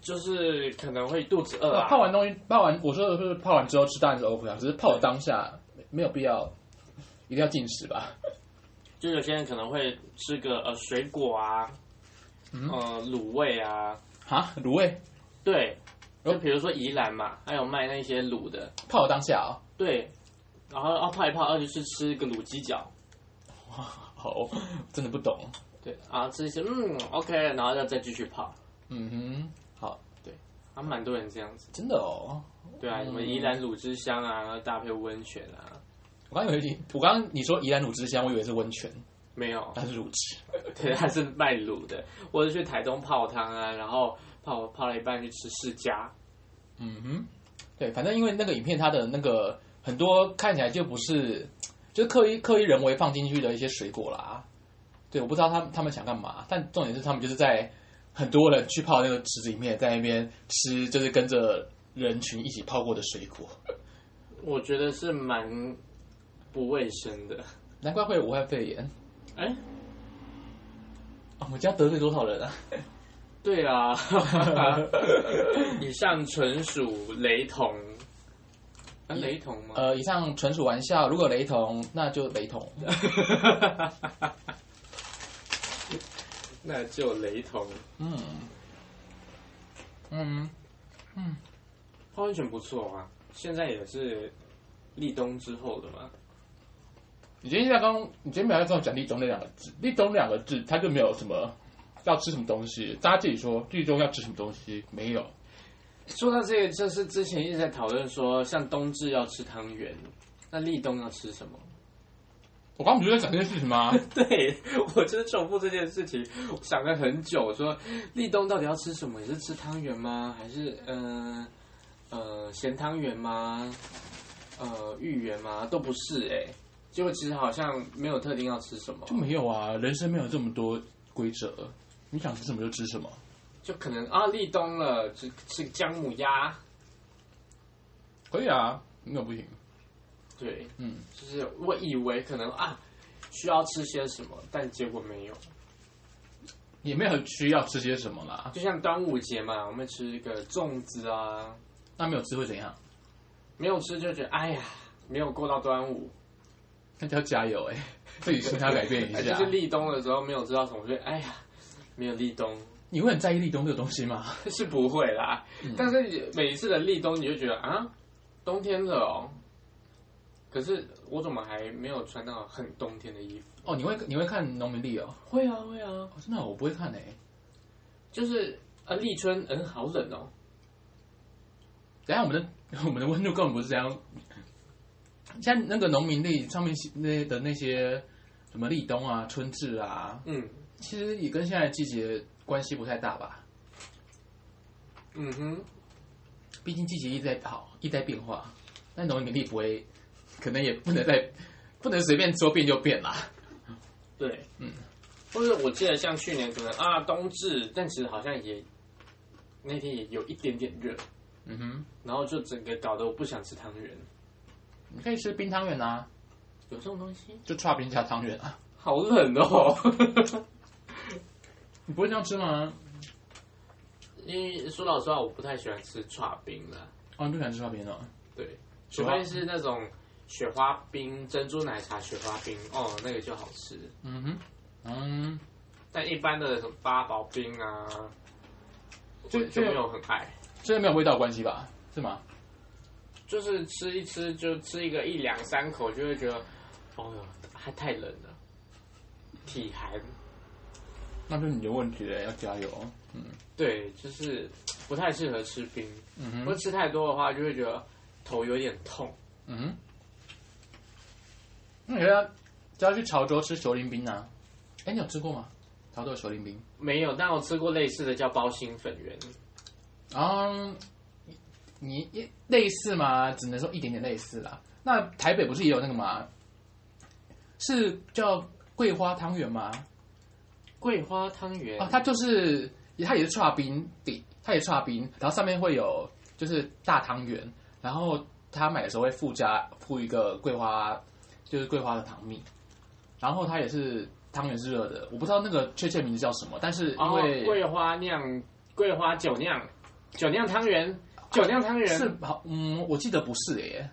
就是可能会肚子饿啊。泡完东西，泡完我说的是泡完之后吃当然是 OK 啊，只是泡的当下没有必要一定要进食吧。就有些人可能会吃个呃水果啊，嗯、呃卤味啊，啊卤味，对，就比如说宜兰嘛，还有卖那些卤的，泡的当下啊、哦，对，然后啊泡一泡，然后就去吃个卤鸡脚，哇，好，真的不懂。对，然后吃一些，嗯，OK，然后要再继续泡，嗯哼，好，对，还蛮多人这样子，真的哦，对啊，什么宜兰乳汁香啊，然后搭配温泉啊，我刚以为你，我刚刚你说宜兰乳汁香，我以为是温泉，没有，它是乳汁，对，它是卖卤的，或者去台东泡汤啊，然后泡泡了一半去吃释迦，嗯哼，对，反正因为那个影片它的那个很多看起来就不是，就是刻意刻意人为放进去的一些水果啦。对，我不知道他们他们想干嘛，但重点是他们就是在很多人去泡那个池子里面，在那边吃，就是跟着人群一起泡过的水果。我觉得是蛮不卫生的，难怪会有武汉肺炎。哎、哦，我们家得罪多少人啊？对啊，以上纯属雷同。啊、雷同吗？呃，以上纯属玩笑，如果雷同，那就雷同。那就雷同，嗯，嗯，嗯，泡温泉不错啊，现在也是立冬之后的嘛。你今天在刚，你今天没有跟我讲立冬那两个字，立冬两个字，它就没有什么要吃什么东西，大家自己说立冬要吃什么东西，没有。说到这个，就是之前一直在讨论说，像冬至要吃汤圆，那立冬要吃什么？我刚刚不是在讲这件事情吗？对，我就是重复这件事情，我想了很久，说立冬到底要吃什么？也是吃汤圆吗？还是嗯呃，呃咸汤圆吗？呃芋圆吗？都不是哎、欸，结果其实好像没有特定要吃什么，就没有啊，人生没有这么多规则，你想吃什么就吃什么，就可能啊立冬了，吃吃姜母鸭，可以啊，没有不行。对，嗯，就是我以为可能啊需要吃些什么，但结果没有，也没有需要吃些什么啦。就像端午节嘛，我们吃一个粽子啊，那没有吃会怎样？没有吃就觉得哎呀，没有过到端午，那就要加油哎、欸，自己心态改变一下。就是立冬的时候没有知道什么，我觉得哎呀，没有立冬，你会很在意立冬这个东西吗？是不会啦，嗯、但是每一次的立冬，你就觉得啊，冬天了哦。可是我怎么还没有穿到很冬天的衣服？哦，你会你会看农民历哦？会啊会啊、哦，真的我不会看诶。就是啊，立春嗯好冷哦。等下我们的 我们的温度根本不是这样。像那个农民历上面那的那些什么立冬啊、春至啊，嗯，其实也跟现在的季节关系不太大吧？嗯哼，毕竟季节一直在跑，一直在变化，那农民力不会。可能也不能再 不能随便说变就变啦。对，嗯，或者我记得像去年可能啊冬至，但其实好像也那天也有一点点热，嗯哼，然后就整个搞得我不想吃汤圆。你可以吃冰汤圆啊，有这种东西？就差冰加汤圆啊，好冷哦。你不会这样吃吗？因为说老实话，我不太喜欢吃串冰的。哦，你不喜欢吃串冰的？对，除非是那种。雪花冰、珍珠奶茶、雪花冰，哦，那个就好吃。嗯哼，嗯，但一般的什么八宝冰啊，就就没有很爱。这没有味道关系吧？是吗？就是吃一吃，就吃一个一两三口，就会觉得，哦哟，还太冷了，体寒。那是你的问题了，要加油。嗯，对，就是不太适合吃冰。嗯哼，如果吃太多的话，就会觉得头有点痛。嗯哼。你要就要去潮州吃虬苓冰啊？哎，你有吃过吗？潮州虬苓冰没有，但我吃过类似的叫包心粉圆。嗯，你类似吗？只能说一点点类似啦。那台北不是也有那个吗？是叫桂花汤圆吗？桂花汤圆。啊，它就是它也是串冰底，它也是剉冰，然后上面会有就是大汤圆，然后他买的时候会附加附一个桂花。就是桂花的糖蜜，然后它也是汤圆是热的，我不知道那个确切名字叫什么，但是因为、哦、桂花酿桂花酒酿酒酿汤圆，酒酿汤圆。是好嗯，我记得不是耶，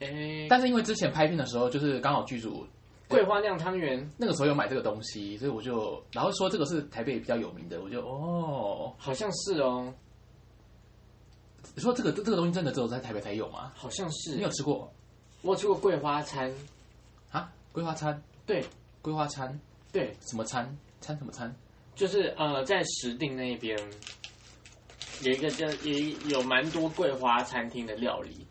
哎，但是因为之前拍片的时候，就是刚好剧组桂花酿汤圆那个时候有买这个东西，所以我就然后说这个是台北比较有名的，我就哦，好像是哦，你说这个这个东西真的只有在台北才有吗？好像是，你有吃过？我有吃过桂花餐啊。桂花餐，对，桂花餐，对，什么餐？餐什么餐？就是呃，在石碇那边有一个叫也有蛮多桂花餐厅的料理，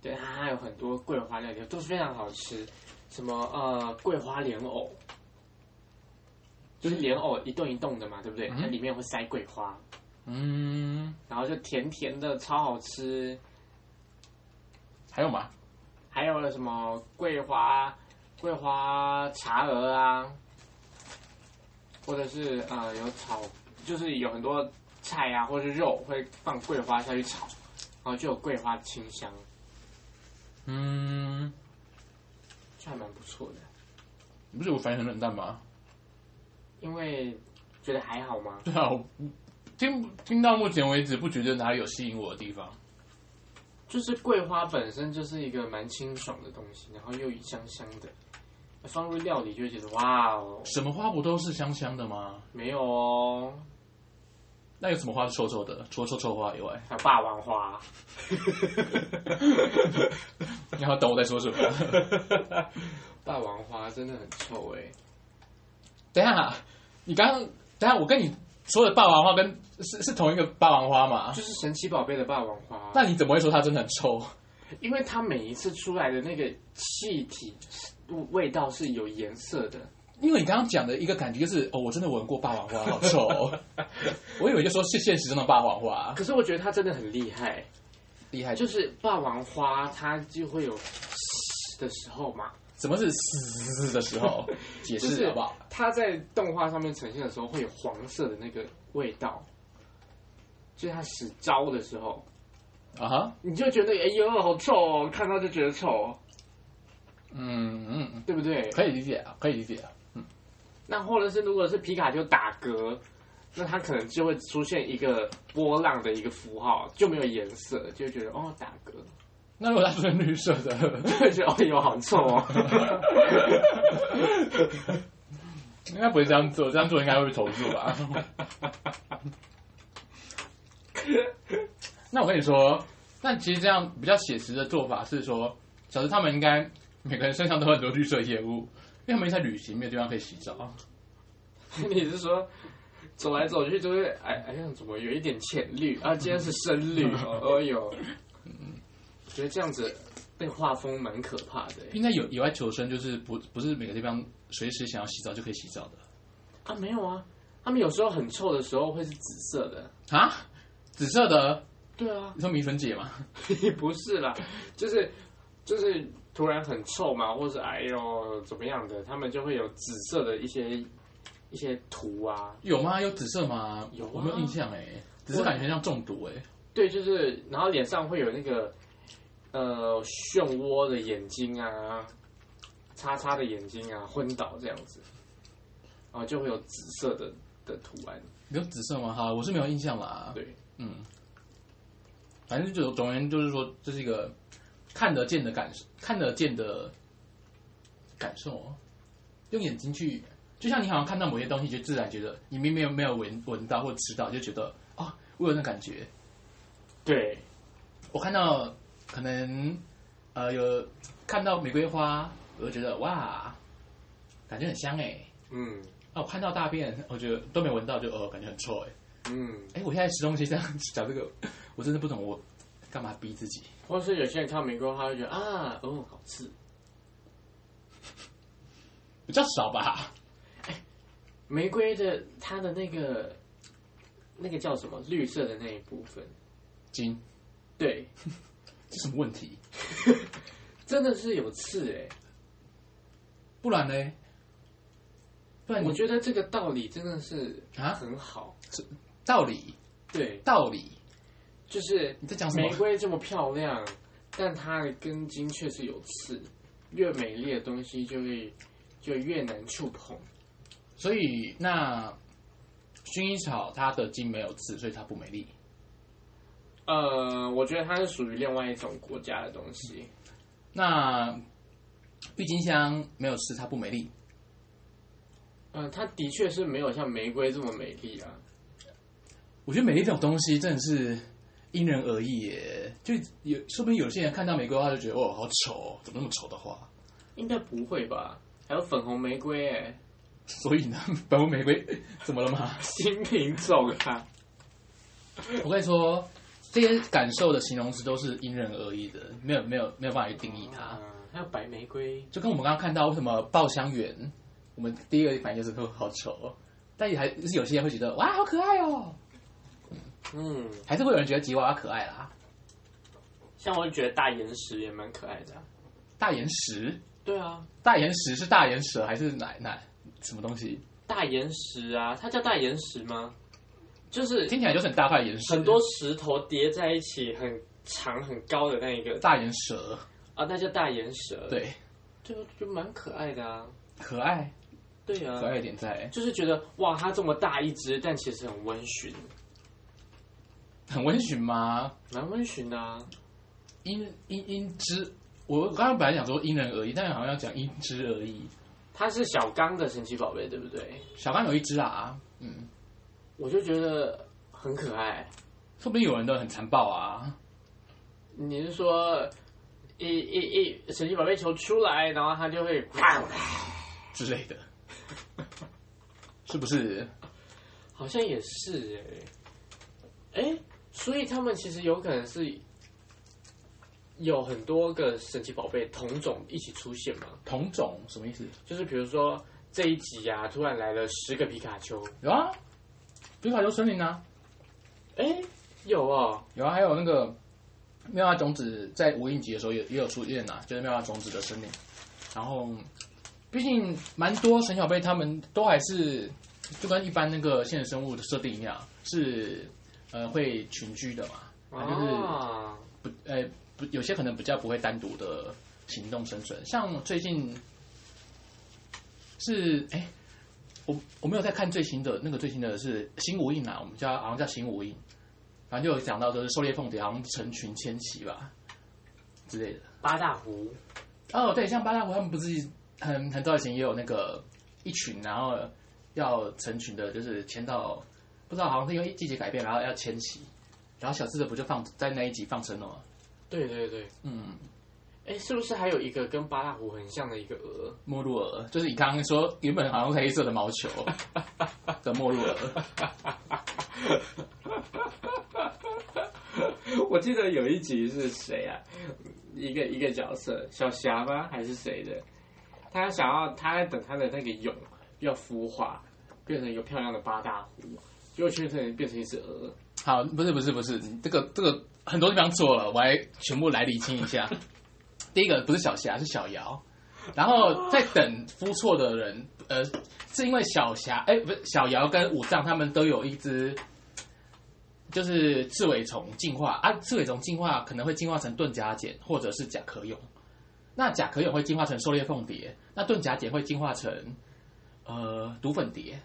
对，它还有很多桂花料理都是非常好吃。什么呃，桂花莲藕，就是莲藕一栋一栋的嘛，对不对？它、嗯、里面会塞桂花，嗯，然后就甜甜的，超好吃。还有吗？还有什么桂花、桂花茶鹅啊，或者是呃有炒，就是有很多菜啊，或者是肉会放桂花下去炒，然后就有桂花清香。嗯，这还蛮不错的。你不是我反应很冷淡吗？因为觉得还好吗？对啊，我听听到目前为止不觉得哪里有吸引我的地方。就是桂花本身就是一个蛮清爽的东西，然后又香香的，放入料理就会觉得哇哦！什么花不都是香香的吗？没有哦，那有什么花是臭臭的？除了臭臭花以外，还有霸王花。你要懂我在说什么？霸王花真的很臭哎！等一下，你刚刚等一下我跟你。说的霸王花跟是是同一个霸王花吗？就是神奇宝贝的霸王花。那你怎么会说它真的很臭？因为它每一次出来的那个气体味道是有颜色的。因为你刚刚讲的一个感觉就是，哦，我真的闻过霸王花，好臭哦。我以为就说是现实中的霸王花，可是我觉得它真的很厉害，厉害就是霸王花它就会有的时候嘛。什么是嘶的时候？解释好不好？它在动画上面呈现的时候会有黄色的那个味道，就是它使招的时候啊哈，你就觉得哎呦好臭哦，看到就觉得臭。嗯嗯，对不对？可以理解啊，可以理解啊。嗯，那或者是如果是皮卡丘打嗝，那它可能就会出现一个波浪的一个符号，就没有颜色，就会觉得哦打嗝。那如果它是绿色的，会觉得哦有好臭哦。应该不会这样做，这样做应该会被投诉吧？那我跟你说，但其实这样比较写实的做法是说，小时他们应该每个人身上都有很多绿色业务，因为他们在旅行，没有地方可以洗澡。你是说走来走去就会哎哎呀，怎么有一点浅绿啊？今天是深绿哦哟。嗯觉得这样子被画风蛮可怕的。应该有野外求生，就是不不是每个地方随时想要洗澡就可以洗澡的啊？没有啊，他们有时候很臭的时候会是紫色的啊？紫色的？对啊，你说米粉姐吗？不是啦，就是就是突然很臭嘛，或者哎呦怎么样的，他们就会有紫色的一些一些图啊？有吗？有紫色吗？有、啊，我没有印象哎，只是感觉像中毒哎。对，就是然后脸上会有那个。呃，漩涡的眼睛啊，叉叉的眼睛啊，昏倒这样子，然后就会有紫色的的图案。有紫色吗？哈，我是没有印象啦。对，嗯，反正就总而言之就是说，这是一个看得见的感受，看得见的感受，用眼睛去，就像你好像看到某些东西，就自然觉得你明明没有闻闻到或吃到，就觉得啊、哦，我有那感觉。对，我看到。可能，呃，有看到玫瑰花，我就觉得哇，感觉很香哎。嗯。啊，我看到大便，我觉得都没闻到，就哦，感觉很臭哎。嗯。哎，我现在吃东西这样讲这个，我真的不懂我干嘛逼自己。或是有些人看到玫瑰花会觉得啊，哦，好吃。比较少吧。哎，玫瑰的它的那个那个叫什么？绿色的那一部分。金。对。这什么问题？真的是有刺哎！不然呢？不然我觉得这个道理真的是啊很好。道理对道理，就是你在讲什么？玫瑰这么漂亮，但它的根茎却是有刺。越美丽的东西就会就越难触碰。所以那薰衣草它的茎没有刺，所以它不美丽。呃，我觉得它是属于另外一种国家的东西。那郁金香没有刺，它不美丽。嗯、呃，它的确是没有像玫瑰这么美丽啊。我觉得美丽这种东西真的是因人而异耶。就有说不定有些人看到玫瑰花就觉得哦，好丑，怎么那么丑的花？应该不会吧？还有粉红玫瑰哎。所以呢，粉红玫瑰怎么了吗？新品种啊。我跟你说。这些感受的形容词都是因人而异的，没有没有没有办法去定义它。啊、还有白玫瑰，就跟我们刚刚看到为什么爆香园，我们第一个反应就是说好丑，但也还是有些人会觉得哇好可爱哦。嗯，还是会有人觉得吉娃娃可爱啦。像我就觉得大岩石也蛮可爱的。大岩石？对啊，大岩石是大岩蛇还是奶奶什么东西？大岩石啊，它叫大岩石吗？就是听起来就是很大块岩石，很多石头叠在一起，很长很高的那一个大岩蛇啊，那叫大岩蛇。对，就就蛮可爱的啊，可爱，对啊，可爱一点在，就是觉得哇，它这么大一只，但其实很温驯，很温驯吗？蛮温驯的啊，因因因之，我刚刚本来想说因人而异，但是好像要讲因之而异。它是小刚的神奇宝贝，对不对？小刚有一只啊，嗯。我就觉得很可爱，说不定有人都很残暴啊。你是说一一一神奇宝贝球出来，然后它就会 之类的，是不是？好像也是哎、欸，哎、欸，所以他们其实有可能是有很多个神奇宝贝同种一起出现嘛？同种什么意思？就是比如说这一集啊，突然来了十个皮卡丘，有啊，皮卡丘森林啊，哎，有哦，有啊，还有那个妙蛙种子在无印集的时候也也有出现啊，就是妙蛙种子的森林。然后，毕竟蛮多神奇宝贝，他们都还是就跟一般那个现实生物的设定一样，是呃会群居的嘛，啊、就是不呃。不，有些可能比较不会单独的行动生存，像最近是哎，我我没有在看最新的那个最新的是新无印啊，我们叫好像叫新无印，反正就有讲到就是狩猎凤蝶好像成群迁徙吧之类的。八大湖哦，对，像八大湖他们不是很很早以前也有那个一群，然后要成群的，就是迁到不知道好像是因为季节改变，然后要迁徙，然后小智的不就放在那一集放生了吗？对对对，嗯，哎，是不是还有一个跟八大湖很像的一个鹅？莫路鹅，就是你刚刚说原本好像是黑色的毛球 的莫路鹅。我记得有一集是谁啊？一个一个角色，小霞吗？还是谁的？他想要他在等他的那个蛹要孵化，变成一个漂亮的八大湖，结果全程变成一只鹅。好，不是不是不是，这个这个很多地方错了，我还全部来理清一下。第一个不是小霞，是小瑶，然后在等孵错的人，呃，是因为小霞，哎，不是小瑶跟武藏他们都有一只，就是刺尾虫进化啊，刺尾虫进化可能会进化成盾甲茧或者是甲壳蛹，那甲壳蛹会进化成狩猎凤蝶，那盾甲茧会进化成呃毒粉蝶，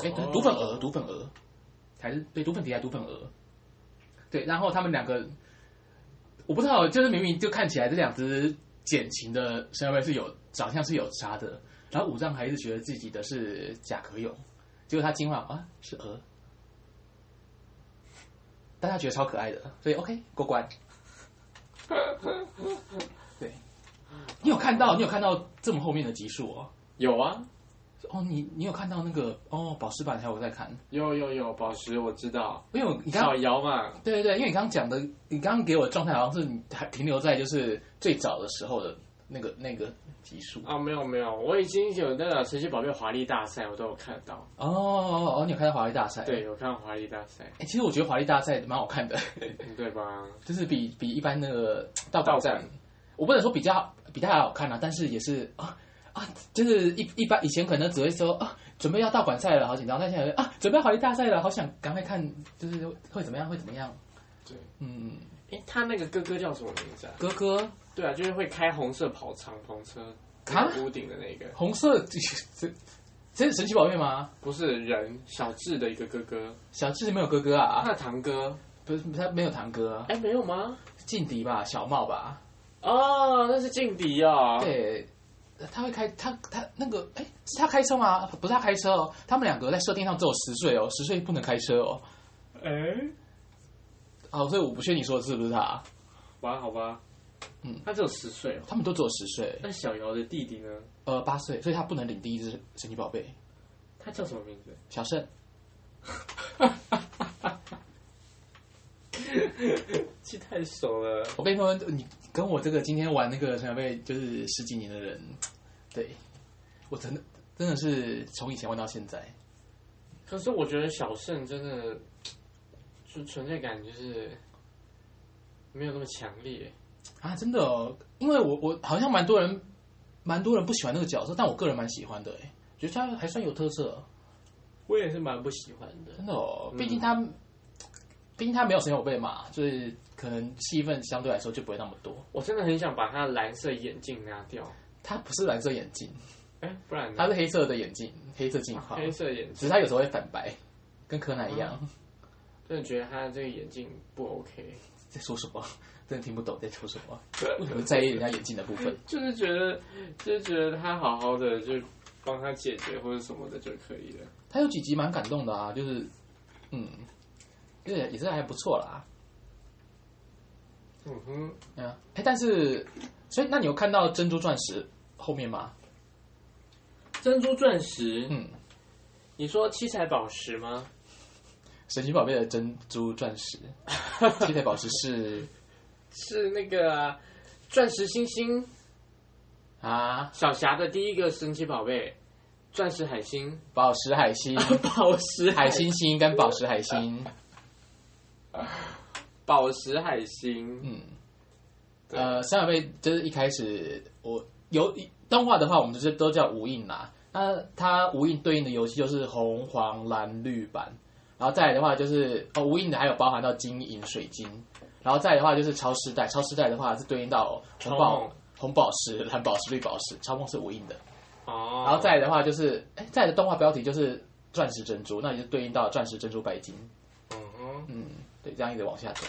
哎，毒粉蛾，毒粉蛾。还是对毒粉蝶还是毒粉蛾，对，然后他们两个，我不知道，就是明明就看起来这两只简情的神奇宝贝是有长相是有差的，然后五藏还是觉得自己的是甲壳蛹，结果他进化啊是蛾，大家觉得超可爱的，所以 OK 过关。对，你有看到你有看到这么后面的集数哦？有啊。哦，你你有看到那个哦，宝石版还有我在看，有有有宝石我知道，因为你刚小姚嘛，对对对，因为你刚刚讲的，你刚刚给我的状态好像是你还停留在就是最早的时候的那个那个集数啊，没有没有，我已经有那个神奇宝贝华丽大赛，我都有看到哦哦哦，你有看到华丽大赛？对，有看到华丽大赛。哎，其实我觉得华丽大赛蛮好看的，对吧？就是比比一般那个道道战，我不能说比较比它还好看啊，但是也是啊。啊，就是一一般以前可能只会说啊，准备要到馆赛了，好紧张。但现在啊，准备华丽大赛了，好想赶快看，就是会怎么样，会怎么样？对，嗯，哎，他那个哥哥叫什么名字啊？哥哥，对啊，就是会开红色跑敞篷车，卡屋顶的那个。红色，这这是神奇宝贝吗？不是人，小智的一个哥哥。小智没有哥哥啊？他堂哥不是他没有堂哥？哎，没有吗？劲敌吧，小茂吧？哦，那是劲敌啊。对。他会开他他那个哎，是他开车吗？不是他开车哦，他们两个在设定上只有十岁哦，十岁不能开车哦。哎，哦，所以我不确定你说的是不是他。哇，好吧，嗯，他只有十岁哦，他们都只有十岁。那小姚的弟弟呢？呃，八岁，所以他不能领第一只神奇宝贝。他叫什么名字？小胜。记太熟了。我跟你说，你跟我这个今天玩那个神奇宝贝就是十几年的人，对，我真的真的是从以前玩到现在。可是我觉得小胜真的就存在感就是没有那么强烈啊！真的哦，因为我我好像蛮多人蛮多人不喜欢那个角色，但我个人蛮喜欢的，哎，觉得他还算有特色。我也是蛮不喜欢的，真的哦，毕竟他。嗯毕竟他没有神奇宝贝嘛，所以可能戏份相对来说就不会那么多。我真的很想把他的蓝色眼镜拿掉。他不是蓝色眼镜，哎，不然他是黑色的眼镜，黑色镜框，黑色眼镜。只是他有时候会反白，跟柯南一样。嗯、真的觉得他这个眼镜不 OK。在说什么？真的听不懂在说什么？为什么在意人家眼镜的部分？就是觉得，就是觉得他好好的就帮他解决或者什么的就可以了。他有几集蛮感动的啊，就是嗯。对，也是还不错啦。嗯哼，嗯，哎，但是，所以那你有看到珍珠钻石后面吗？珍珠钻石，嗯，你说七彩宝石吗？神奇宝贝的珍珠钻石，七彩宝石是？是那个钻石星星？啊，小霞的第一个神奇宝贝，钻石海星、宝石海星、宝石海星星跟宝石海星，宝石海星，嗯，呃，神奇宝贝就是一开始我有动画的话，我们就是都叫无印啦。那它无印对应的游戏就是红、黄、蓝、绿版，然后再来的话就是哦，无印的还有包含到金银水晶，然后再来的话就是超时代，超时代的话是对应到红宝、红宝石、蓝宝石、绿宝石，超梦是无印的。哦，然后再来的话就是，哎，再来的动画标题就是钻石珍珠，那也就对应到钻石珍珠白金。嗯哼，嗯，对，这样一直往下走。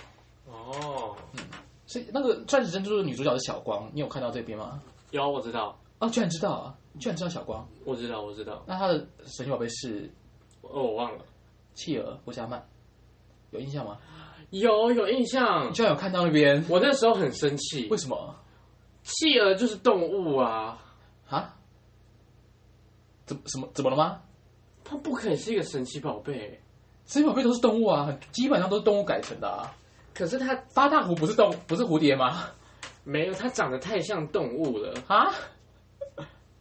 哦，嗯，所以那个钻石珍珠的女主角是小光，你有看到这边吗？有我知道，哦，居然知道啊！居然知道小光。我知道，我知道。那他的神奇宝贝是哦，我忘了。企鹅波加曼，有印象吗？有有印象你，居然有看到那边？我那时候很生气。为什么？企鹅就是动物啊，啊？怎什么怎么了吗？它不可以是一个神奇宝贝。神奇宝贝都是动物啊，基本上都是动物改成的啊。可是它八大湖不是动不是蝴蝶吗？没有，它长得太像动物了。啊？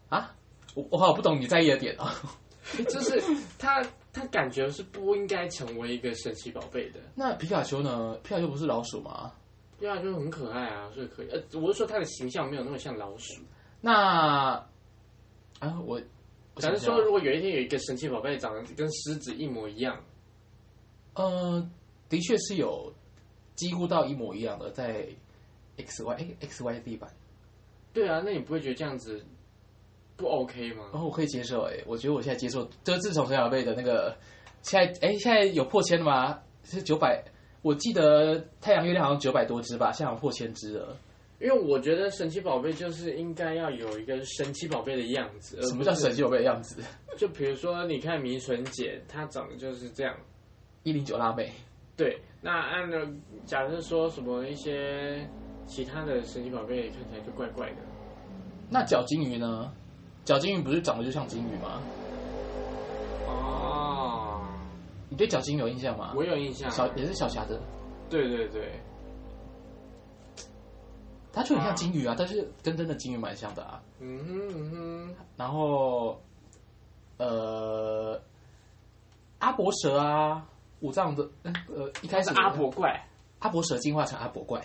啊？我我好不懂你在意的点啊。就是它，它感觉是不应该成为一个神奇宝贝的。那皮卡丘呢？皮卡丘不是老鼠吗？对啊，就很可爱啊，所以可以。呃，我是说它的形象没有那么像老鼠。那啊，我假如说，如果有一天有一个神奇宝贝长得跟狮子一模一样，呃，的确是有几乎到一模一样的，在 X Y X Y D 版。对啊，那你不会觉得这样子不 OK 吗？然后我可以接受，哎，我觉得我现在接受，就是自从神奇宝贝的那个，现在哎，现在有破千了吗？是九百。我记得太阳月亮好像九百多只吧，现在好像破千只了。因为我觉得神奇宝贝就是应该要有一个神奇宝贝的样子。什么叫神奇宝贝的样子？就比如说，你看迷唇姐，她长得就是这样。一零九辣妹。对，那按照假设说什么一些其他的神奇宝贝看起来就怪怪的。那角金鱼呢？角金鱼不是长得就像金鱼吗？哦，你对角金鱼有印象吗？我有印象，小也是小侠的。对对对，它就很像金鱼啊，啊但是跟真的金鱼蛮像的啊。嗯哼嗯哼。然后，呃，阿伯蛇啊，五脏的，呃，一开始是阿伯怪，阿伯蛇进化成阿伯怪。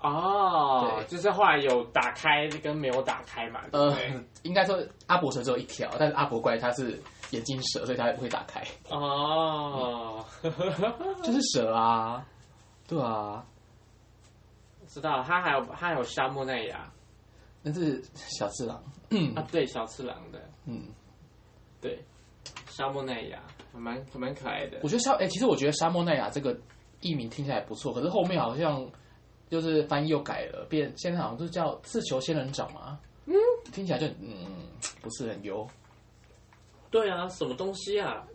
哦，对，就是后来有打开跟没有打开嘛。呃，应该说阿伯蛇只有一条，但是阿伯怪它是眼镜蛇，所以它也不会打开。哦，就是蛇啊，对啊，知道，它还有它还有沙漠奈亚，那是小次郎。嗯。啊，对，小次郎的，嗯，对，沙漠奈亚还蛮还蛮可爱的。我觉得沙，哎、欸，其实我觉得沙漠奈亚这个译名听起来不错，可是后面好像。就是翻译又改了，变现在好像就是叫自求仙人掌嘛，嗯，听起来就嗯不是很优。对啊，什么东西啊？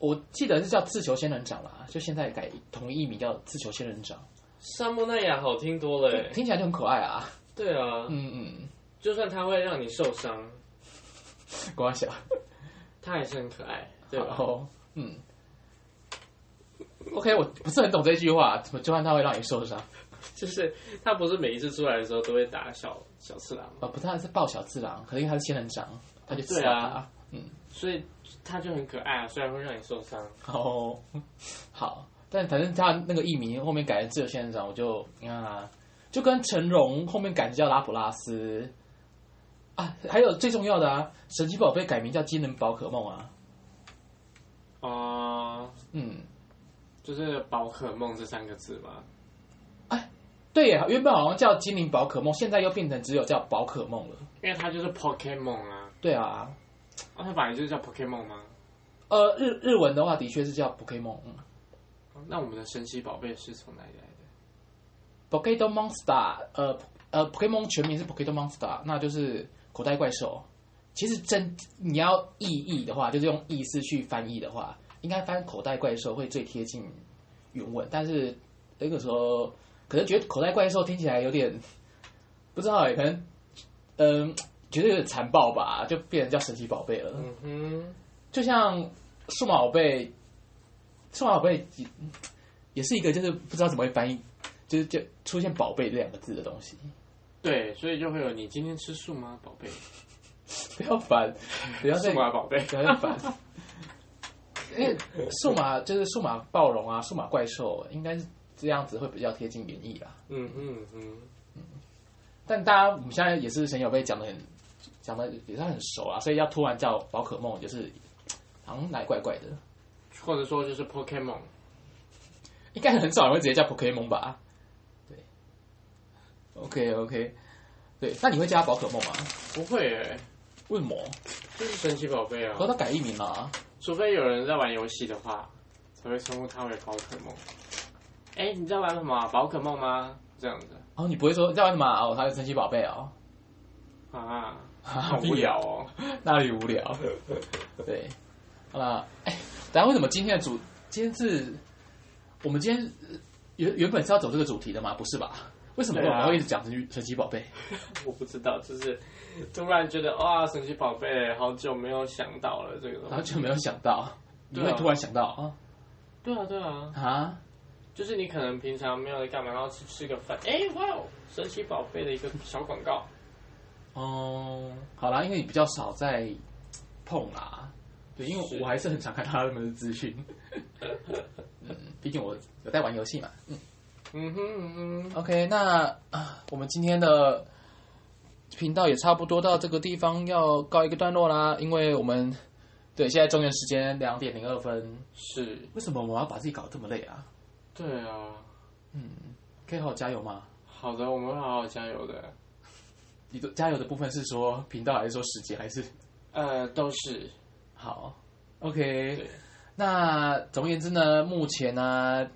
我记得是叫自求仙人掌啦，就现在改同一译名叫自求仙人掌。沙漠奈亚好听多了，听起来就很可爱啊。对啊，嗯嗯，就算它会让你受伤，光想它还是很可爱，对吧？嗯，OK，我不是很懂这句话，怎么就算他会让你受伤？就是他不是每一次出来的时候都会打小小次郎啊，不，他是抱小次郎，可能因为他是仙人掌，他就对啊，嗯，所以他就很可爱啊，虽然会让你受伤。哦，好，但反正他那个艺名后面改成自由仙人掌，我就你看啊，就跟成龙后面改成叫拉普拉斯啊，还有最重要的啊，神奇宝贝改名叫机能宝可梦啊，哦、呃，嗯，就是宝可梦这三个字嘛。对呀，原本好像叫精灵宝可梦，现在又变成只有叫宝可梦了。因为它就是 Pokemon 啊。对啊，啊，它本来就是叫 Pokemon 吗？呃，日日文的话，的确是叫 Pokemon。嗯，那我们的神奇宝贝是从哪里来的？Pokemon Monster，呃呃，Pokemon 全名是 Pokemon Monster，那就是口袋怪兽。其实真你要意译的话，就是用意思去翻译的话，应该翻口袋怪兽会最贴近原文。但是那个时候。可能觉得口袋怪兽听起来有点不知道哎，可能嗯、呃、觉得有点残暴吧，就变成叫神奇宝贝了。嗯哼，就像数码宝贝，数码宝贝也是一个就是不知道怎么会翻译，就是就出现“宝贝”这两个字的东西。对，所以就会有你今天吃素吗，宝贝？不要烦，不要再数码宝贝，不要再烦。因为数码就是数码暴龙啊，数码怪兽，应该是这样子会比较贴近原意啦。嗯嗯嗯嗯。但大家我们现在也是神奇宝贝讲的很讲的也是很熟啊，所以要突然叫宝可梦，就是好像来怪怪的。或者说就是 Pokemon，应该很少人会直接叫 Pokemon 吧？对。OK OK，对，那你会叫他宝可梦吗？不会诶、欸。为什么？就是神奇宝贝啊！和他改艺名了，除非有人在玩游戏的话，才会称呼他为宝可梦。哎、欸，你在玩什么？宝可梦吗？这样子。哦，你不会说你在玩什么？哦，他是神奇宝贝哦。啊，好无聊哦，那 里无聊？对，好了，哎，大家为什么今天的主，今天是，我们今天原原本是要走这个主题的吗？不是吧？为什么我们会一直讲神奇神奇宝贝？我不知道，就是。突然觉得哇，神奇宝贝，好久没有想到了这个东西。好久没有想到，你会突然想到啊？对啊，对啊。啊？就是你可能平常没有在干嘛，然后吃吃个饭，哎，哇哦，神奇宝贝的一个小广告。哦，好啦，因为你比较少在碰啦，对，因为我还是很常看他们的资讯。嗯，毕竟我有在玩游戏嘛。嗯嗯哼嗯哼。OK，那啊，我们今天的。频道也差不多到这个地方要告一个段落啦，因为我们对现在中原时间两点零二分，是为什么我们要把自己搞得这么累啊？对啊，嗯，可以好好加油吗？好的，我们会好好加油的。你的加油的部分是说频道还是说时间还是？呃，都是。好，OK。那总而言之呢，目前呢，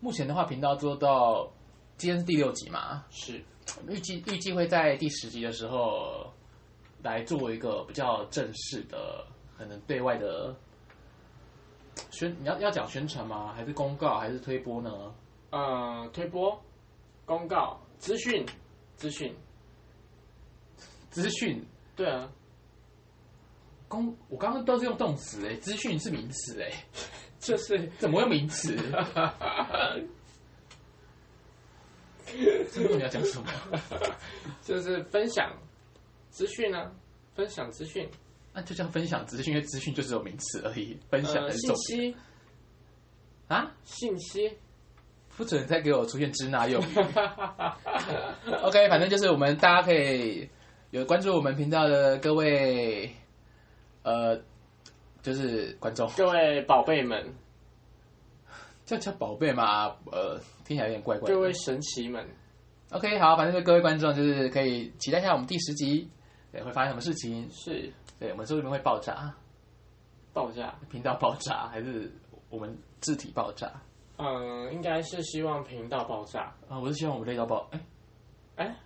目前的话频道做到今天是第六集嘛？是。预计预计会在第十集的时候来做一个比较正式的，可能对外的宣，你要要讲宣传吗？还是公告？还是推播呢？呃，推播、公告、资讯、资讯、资讯。对啊，公我刚刚都是用动词哎，资讯是名词哎，这是怎么用名词？这个你要讲什么？就是分享资讯呢，分享资讯，那就叫分享资讯，因为资讯就是有名词而已。分享的信息啊，信息不准再给我出现支那用语。OK，反正就是我们大家可以有关注我们频道的各位，呃，就是观众，各位宝贝们。叫叫宝贝嘛，呃，听起来有点怪怪的。各位神奇们，OK，好，反正就各位观众就是可以期待一下我们第十集，对，会发生什么事情？是，对，我们这边会爆炸，爆炸，频道爆炸，还是我们字体爆炸？嗯，应该是希望频道爆炸啊，我是希望我们累到爆，哎，哎，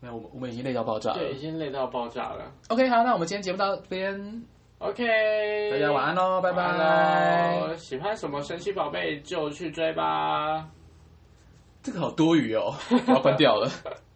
没有，我们我们已经累到爆炸了，对，已经累到爆炸了。OK，好，那我们今天节目到这边。OK，大家晚安喽，拜拜。喜欢什么神奇宝贝就去追吧。这个好多余哦，我要关掉了。